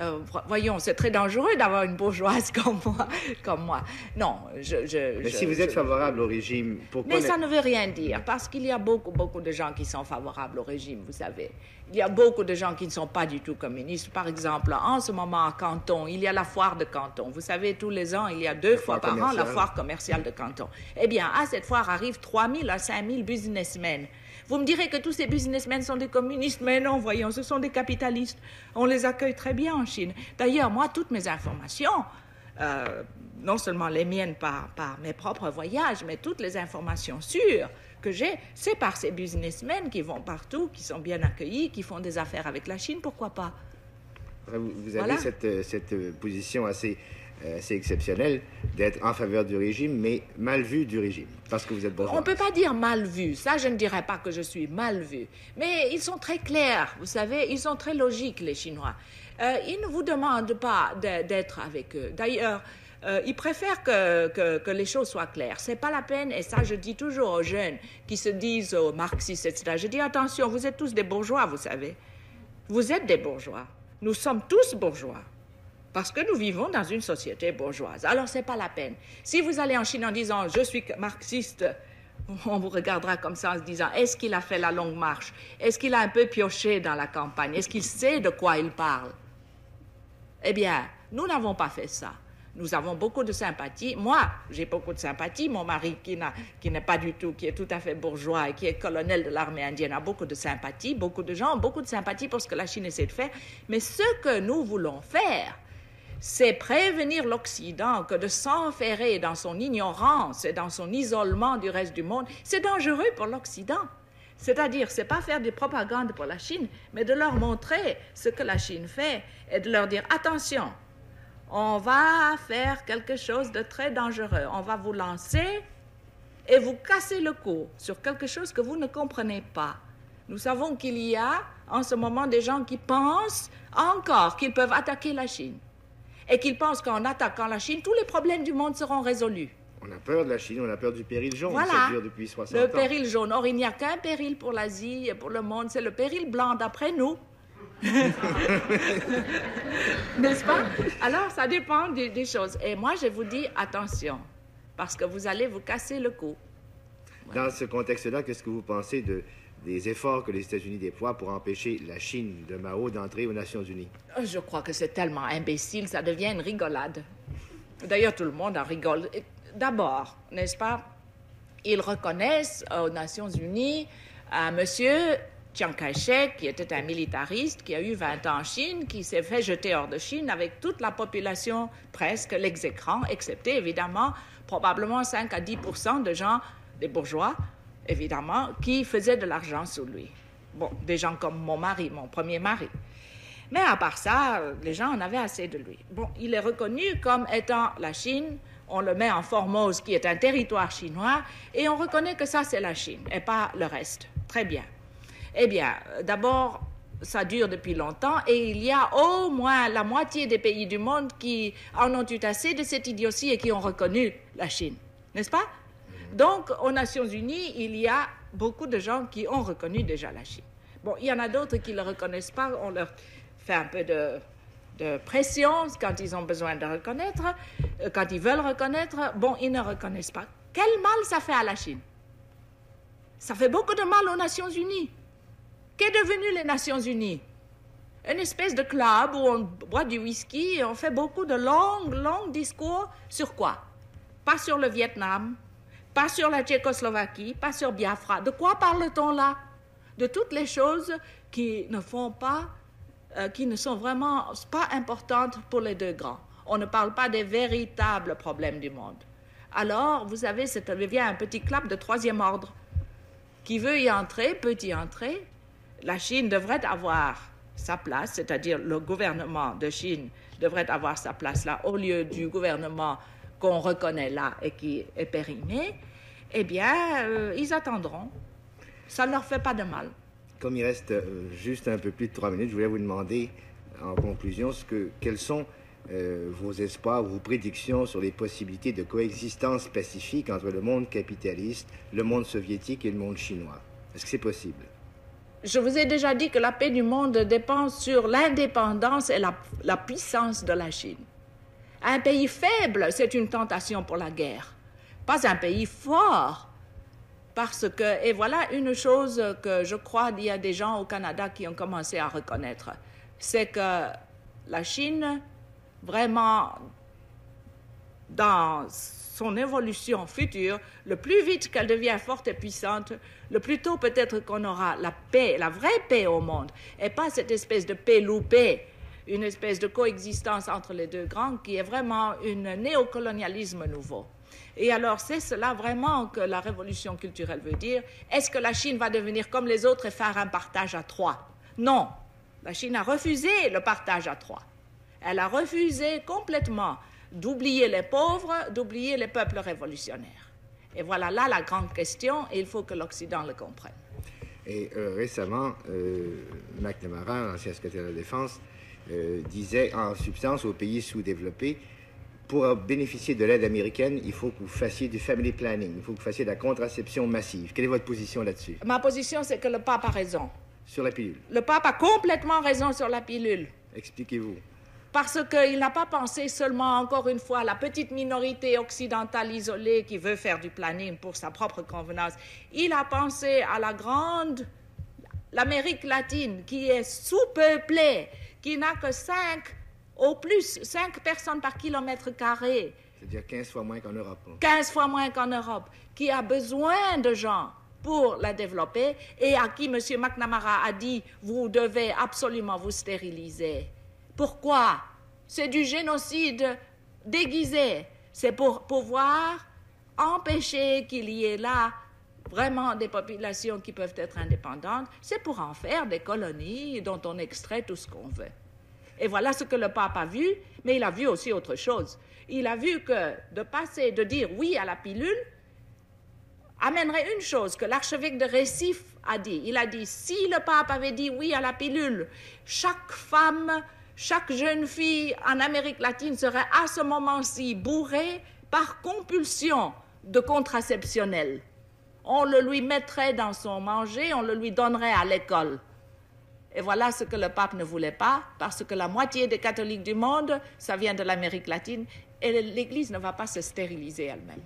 Euh, voyons, c'est très dangereux d'avoir une bourgeoise comme moi. Comme moi. Non, je. je Mais si vous êtes favorable au régime, pourquoi. Mais ça ne veut rien dire, parce qu'il y a beaucoup, beaucoup de gens qui sont favorables au régime, vous savez. Il y a beaucoup de gens qui ne sont pas du tout communistes. Par exemple, en ce moment à Canton, il y a la foire de Canton. Vous savez, tous les ans, il y a deux fois par an la foire commerciale de Canton. Eh bien, à cette foire arrivent 3 000 à 5 000 businessmen vous me direz que tous ces businessmen sont des communistes, mais non, voyons, ce sont des capitalistes. On les accueille très bien en Chine. D'ailleurs, moi, toutes mes informations, euh, non seulement les miennes par, par mes propres voyages, mais toutes les informations sûres que j'ai, c'est par ces businessmen qui vont partout, qui sont bien accueillis, qui font des affaires avec la Chine, pourquoi pas? Vous avez cette, cette position assez euh, c'est exceptionnel d'être en faveur du régime, mais mal vu du régime, parce que vous êtes bourgeois. On ne peut pas dire mal vu, ça je ne dirais pas que je suis mal vu, mais ils sont très clairs, vous savez, ils sont très logiques les Chinois. Euh, ils ne vous demandent pas d'être avec eux. D'ailleurs, euh, ils préfèrent que, les choses soient claires. C'est pas la peine, et ça je dis toujours aux jeunes qui se disent aux marxistes, etc. Je dis attention, vous êtes tous des bourgeois, vous savez. Vous êtes des bourgeois. Nous sommes tous bourgeois. Parce que nous vivons dans une société bourgeoise. Alors, ce n'est pas la peine. Si vous allez en Chine en disant je suis marxiste, on vous regardera comme ça en se disant est-ce qu'il a fait la longue marche? Est-ce qu'il a un peu pioché dans la campagne? Est-ce qu'il sait de quoi il parle? Eh bien, nous n'avons pas fait ça. Nous avons beaucoup de sympathie. Moi, j'ai beaucoup de sympathie. Mon mari, qui, n'est pas du tout, qui est tout à fait bourgeois et qui est colonel de l'armée indienne, a beaucoup de sympathie. Beaucoup de gens ont beaucoup de sympathie pour ce que la Chine essaie de faire. Mais ce que nous voulons faire, c'est prévenir l'Occident que de s'enferrer dans son ignorance et dans son isolement du reste du monde, c'est dangereux pour l'Occident. C'est-à-dire, c'est pas faire des propagandes pour la Chine, mais de leur montrer ce que la Chine fait et de leur dire attention, on va faire quelque chose de très dangereux. On va vous lancer et vous casser le cou sur quelque chose que vous ne comprenez pas. Nous savons qu'il y a en ce moment des gens qui pensent encore qu'ils peuvent attaquer la Chine et qu'ils pensent qu'en attaquant la Chine, tous les problèmes du monde seront résolus. On a peur de la Chine, on a peur du péril jaune. Voilà. Ça dure depuis 60 le péril jaune. Or, il n'y a qu'un péril pour l'Asie et pour le monde, c'est le péril blanc, d'après nous. N'est-ce pas? Alors, ça dépend des, des, choses. Et moi, je vous dis attention, parce que vous allez vous casser le cou. Dans ce contexte-là, qu'est-ce que vous pensez de, des efforts que les États-Unis déploient pour empêcher la Chine de Mao d'entrer aux Nations Unies euh, Je crois que c'est tellement imbécile, ça devient une rigolade. D'ailleurs, tout le monde en rigole. D'abord, n'est-ce pas Ils reconnaissent aux Nations Unies un monsieur Chiang Kai-shek, qui était un militariste, qui a eu 20 ans en Chine, qui s'est fait jeter hors de Chine avec toute la population presque l'exécrant, excepté évidemment probablement 5 à 10% de gens, des bourgeois, évidemment, qui faisaient de l'argent sous lui. Bon, des gens comme mon mari, mon premier mari. Mais à part ça, les gens en avaient assez de lui. Bon, il est reconnu comme étant la Chine. On le met en Formose, qui est un territoire chinois, et on reconnaît que ça, c'est la Chine, et pas le reste. Très bien. Eh bien, d'abord, ça dure depuis longtemps, et il y a au moins la moitié des pays du monde qui en ont eu assez de cette idiotie et qui ont reconnu la Chine. N'est-ce pas? Donc, aux Nations Unies, il y a beaucoup de gens qui ont reconnu déjà la Chine. Bon, il y en a d'autres qui ne le reconnaissent pas. On leur fait un peu de, pression quand ils ont besoin de reconnaître. Euh, quand ils veulent reconnaître, bon, ils ne reconnaissent pas. Quel mal ça fait à la Chine? Ça fait beaucoup de mal aux Nations Unies. Qu'est devenu les Nations Unies? Une espèce de club où on boit du whisky et on fait beaucoup de longs, longs discours sur quoi? Pas sur le Vietnam, pas sur la Tchécoslovaquie, pas sur Biafra. De quoi parle-t-on là? De toutes les choses qui ne font pas, euh, qui ne sont vraiment pas importantes pour les deux grands. On ne parle pas des véritables problèmes du monde. Alors, vous savez, ça devient un petit club de troisième ordre. Qui veut y entrer peut y entrer. La Chine devrait avoir sa place, c'est-à-dire le gouvernement de Chine devrait avoir sa place là, au lieu du gouvernement qu'on reconnaît là et qui est périmé eh bien, euh, ils attendront. Ça ne leur fait pas de mal. Comme il reste euh, juste un peu plus de trois minutes, je voulais vous demander, en conclusion, ce que, quelles sont euh, vos espoirs, vos prédictions sur les possibilités de coexistence pacifique entre le monde capitaliste, le monde soviétique et le monde chinois? Est-ce que c'est possible? Je vous ai déjà dit que la paix du monde dépend sur l'indépendance et la, la puissance de la Chine. Un pays faible, c'est une tentation pour la guerre. Pas un pays fort. Parce que, et voilà une chose que je crois qu'il y a des gens au Canada qui ont commencé à reconnaître, c'est que la Chine, vraiment, dans son évolution future, le plus vite qu'elle devient forte et puissante, le plus tôt peut-être qu'on aura la paix, la vraie paix au monde, et pas cette espèce de paix loupée une espèce de coexistence entre les deux grands qui est vraiment un néocolonialisme nouveau. Et alors, c'est cela vraiment que la révolution culturelle veut dire. Est-ce que la Chine va devenir comme les autres et faire un partage à trois? Non. La Chine a refusé le partage à trois. Elle a refusé complètement d'oublier les pauvres, d'oublier les peuples révolutionnaires. Et voilà là la grande question, et il faut que l'Occident le comprenne. Et euh, récemment, euh, McNamara, ancien secrétaire de la Défense, euh, disait en substance aux pays sous-développés, pour bénéficier de l'aide américaine, il faut que vous fassiez du family planning, il faut que vous fassiez de la contraception massive. Quelle est votre position là-dessus? Ma position, c'est que le pape a raison. Sur la pilule Le pape a complètement raison sur la pilule. Expliquez-vous. Parce qu'il n'a pas pensé seulement, encore une fois, à la petite minorité occidentale isolée qui veut faire du planning pour sa propre convenance. Il a pensé à la grande, l'Amérique latine qui est sous-peuplée, qui n'a que 5, au plus 5 personnes par kilomètre carré. C'est-à-dire 15 fois moins qu'en Europe. 15 fois moins qu'en Europe, qui a besoin de gens pour la développer et à qui M. McNamara a dit vous devez absolument vous stériliser. Pourquoi? C'est du génocide déguisé. C'est pour pouvoir empêcher qu'il y ait là vraiment des populations qui peuvent être indépendantes, c'est pour en faire des colonies dont on extrait tout ce qu'on veut. Et voilà ce que le pape a vu, mais il a vu aussi autre chose. Il a vu que de passer, de dire oui à la pilule, amènerait une chose que l'archevêque de Récif a dit. Il a dit, si le pape avait dit oui à la pilule, chaque femme, chaque jeune fille en Amérique latine serait à ce moment-ci bourrée par compulsion de contraceptionnel on le lui mettrait dans son manger, on le lui donnerait à l'école. Et voilà ce que le pape ne voulait pas, parce que la moitié des catholiques du monde, ça vient de l'Amérique latine, et l'Église ne va pas se stériliser elle-même.